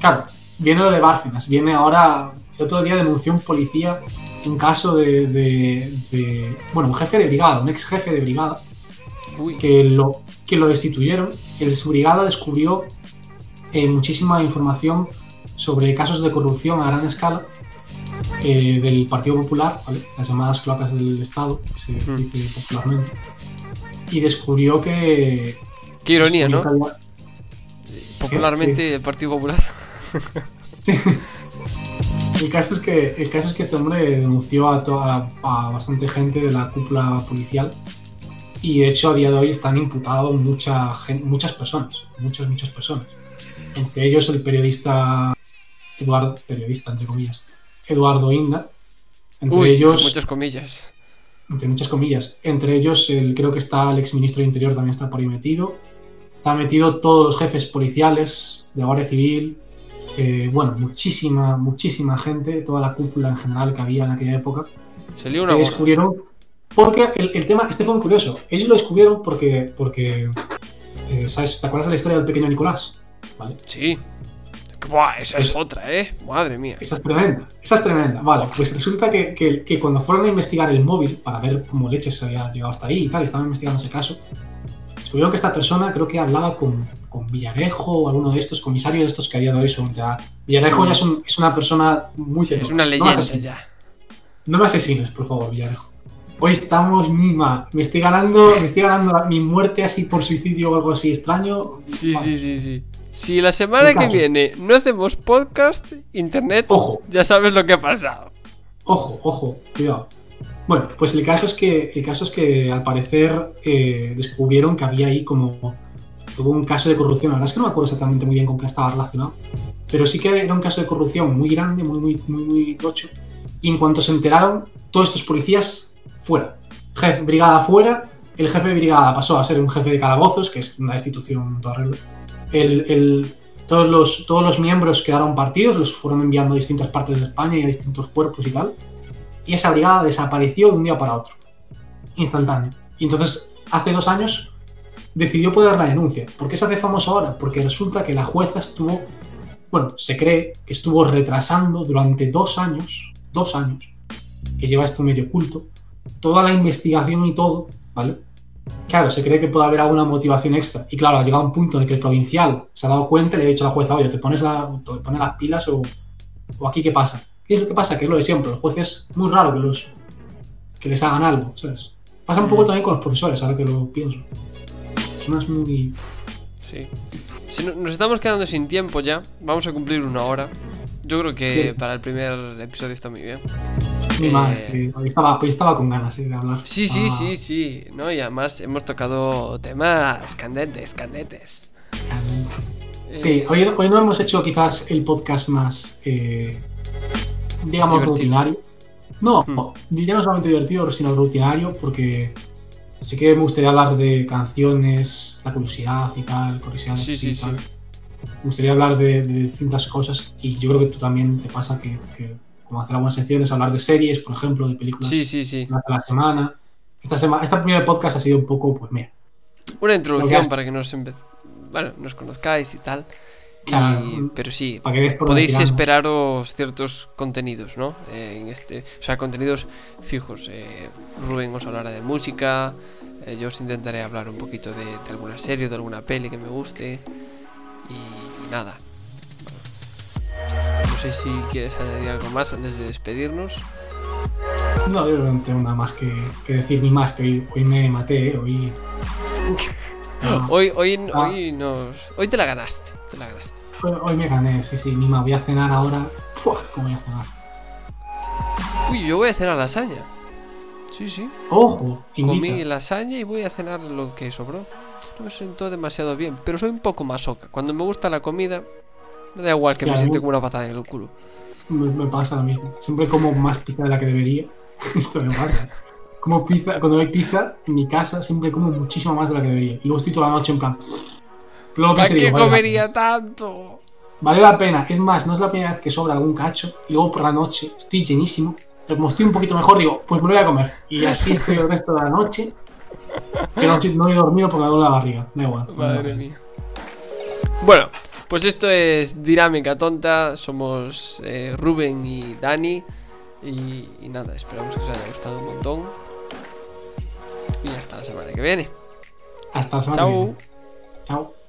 Speaker 2: Claro, viene lo de Bárcenas. Viene ahora... El otro día denunció un policía un caso de... de- de- bueno, un jefe de brigada, un ex jefe de brigada
Speaker 1: Uy,
Speaker 2: que lo, que lo destituyeron. El de su brigada descubrió eh, muchísima información sobre casos de corrupción a gran escala eh, del Partido Popular, ¿vale? las llamadas cloacas del Estado, que se
Speaker 1: Mm.
Speaker 2: dice popularmente. Y descubrió que.
Speaker 1: qué ironía, ¿no? Popularmente el Partido Popular.
Speaker 2: había- El caso, es que, el caso es que este hombre denunció a, toda, a bastante gente de la cúpula policial. Y de hecho, a día de hoy están imputados mucha muchas personas. Muchas, muchas personas. Entre ellos el periodista Eduardo, periodista entre comillas, Eduardo Inda. Entre
Speaker 1: Uy,
Speaker 2: ellos,
Speaker 1: muchas comillas.
Speaker 2: Entre muchas comillas, entre ellos el, creo que está el exministro de Interior también está por ahí metido. Está metido todos los jefes policiales de Guardia Civil. eh, bueno, muchísima, muchísima gente, toda la cúpula en general que había en aquella época
Speaker 1: Se lió una
Speaker 2: que descubrieron. Porque el, el tema, este fue muy curioso. Ellos lo descubrieron porque. porque eh, ¿sabes? ¿Te acuerdas de la historia del pequeño Nicolás? ¿Vale?
Speaker 1: Sí. Buah, esa es
Speaker 2: Es-
Speaker 1: otra, ¿eh? Madre mía.
Speaker 2: Esa es tremenda. Esa es tremenda. Vale, pues resulta que, que- que cuando fueron a investigar el móvil para ver cómo leches se había llegado hasta ahí y tal, estaban investigando ese caso, descubrieron que esta persona creo que hablaba con, con Villarejo o alguno de estos comisarios de estos que a día de hoy son ya. Villarejo ya es, un- es una persona muy
Speaker 1: Sí, es una
Speaker 2: No
Speaker 1: leyenda
Speaker 2: asesines.
Speaker 1: ya.
Speaker 2: No me asesines, por favor, Villarejo. Hoy estamos mima. Me estoy ganando, me estoy ganando mi muerte así por suicidio o algo así extraño.
Speaker 1: Sí,
Speaker 2: Vale.
Speaker 1: sí, sí, sí. Si la semana que viene no hacemos podcast, internet,
Speaker 2: Ojo,
Speaker 1: ya sabes lo que ha pasado.
Speaker 2: ojo, ojo, cuidado. Bueno, pues el caso es que, el caso es que al parecer eh, descubrieron que había ahí como todo un caso de corrupción. La verdad es que no me acuerdo exactamente muy bien con qué estaba relacionado. Pero sí que era un caso de corrupción muy grande, muy, muy, muy, muy tocho. Y en cuanto se enteraron, todos estos policías fuera. Jefe, brigada fuera. El jefe de brigada pasó a ser un jefe de calabozos, que es una institución todo arreglo. Todos, los, todos los miembros quedaron partidos, los fueron enviando a distintas partes de España y a distintos cuerpos y tal. Y esa brigada desapareció de un día para otro. Instantáneo. Y entonces, hace dos años, decidió poner la denuncia. ¿Por qué se hace famoso ahora? Porque resulta que la jueza estuvo, bueno, se cree que estuvo retrasando durante dos años, dos años, que lleva esto medio oculto, toda la investigación y todo, ¿vale? Claro, se cree que puede haber alguna motivación extra. Y claro, ha llegado un punto en el que el provincial se ha dado cuenta y le ha dicho a la jueza, oye, ¿te pones, la- te pones las pilas o, o aquí qué pasa? ¿Qué es lo que pasa? Que es lo de siempre. Los jueces es muy raro que, los, que les hagan algo, ¿sabes? Pasa un poco también con los profesores, ahora que lo pienso. Personas muy...
Speaker 1: Sí. Si no- nos estamos quedando sin tiempo ya, vamos a cumplir una hora. Yo creo que
Speaker 2: Sí.
Speaker 1: para el primer episodio está muy bien. Eh,
Speaker 2: más, hoy estaba, hoy estaba con ganas eh, de hablar.
Speaker 1: Sí, sí,
Speaker 2: Estaba-
Speaker 1: sí, sí. ¿no? Y además hemos tocado temas candentes, candentes. Eh,
Speaker 2: Sí, hoy, hoy no hemos hecho quizás el podcast más, eh, digamos,
Speaker 1: Divertido.
Speaker 2: rutinario. No,
Speaker 1: Hmm.
Speaker 2: ya no solamente divertido, sino rutinario, porque sí que me gustaría hablar de canciones, la curiosidad y tal, curiosidades
Speaker 1: Sí,
Speaker 2: y
Speaker 1: sí, sí.
Speaker 2: Me gustaría hablar de, de distintas cosas y yo creo que tú también te pasa que, que como hacer algunas secciones, hablar de series, por ejemplo, de películas
Speaker 1: Sí, sí, sí.
Speaker 2: durante la semana. Esta semana, esta primera podcast ha sido un poco, pues mira,
Speaker 1: Una introducción para que nos bueno, nos conozcáis y tal. Y-
Speaker 2: Claro.
Speaker 1: pero sí, podéis esperaros ciertos contenidos, ¿no? Eh, en este, o sea, contenidos fijos. Eh, Rubén os hablará de música. eh, yo os intentaré hablar un poquito de, de alguna serie, de alguna peli que me guste. Y nada. No sé si quieres añadir algo más antes de despedirnos.
Speaker 2: No, yo no tengo nada más que, que decir ni más, que hoy, hoy me maté, ¿eh? hoy... Ah,
Speaker 1: Hoy, hoy,
Speaker 2: Ah.
Speaker 1: hoy nos. Hoy te la ganaste. Te la ganaste.
Speaker 2: hoy, hoy me gané, sí, sí, ni más, voy a cenar ahora. ¡Fua! ¿Cómo voy a cenar?
Speaker 1: Uy, yo voy a cenar lasaña. Sí, sí.
Speaker 2: ¡Ojo!
Speaker 1: Comí
Speaker 2: Invita.
Speaker 1: lasaña y voy a cenar lo que sobró. No me sentó demasiado bien, pero soy un poco masoca. Cuando me gusta la comida, me da igual que me
Speaker 2: Claro.
Speaker 1: siente como una patada en el culo.
Speaker 2: Me, me pasa lo mismo. Siempre como más pizza de la que debería. Esto me pasa. Como pizza, cuando hay pizza en mi casa, siempre como muchísimo más de la que debería. Y luego estoy toda la noche en plan. Luego
Speaker 1: ¿Para
Speaker 2: pienso y
Speaker 1: qué
Speaker 2: digo, vale la
Speaker 1: comería tanto?
Speaker 2: Vale la pena. Es más, no es la primera vez que sobra algún cacho. Y luego por la noche estoy llenísimo. Pero como estoy un poquito mejor, digo, pues me lo voy a comer. Y así estoy el resto de la noche. Que no, no he dormido porque me duele la barriga. Da igual.
Speaker 1: Madre mía. Bueno, pues esto es Dinámica Tonta. Somos eh, Rubén y Dani. Y, y nada, esperamos que os haya gustado un montón. Y hasta la semana que viene.
Speaker 2: Hasta la semana que
Speaker 1: Chao.
Speaker 2: viene. Chao.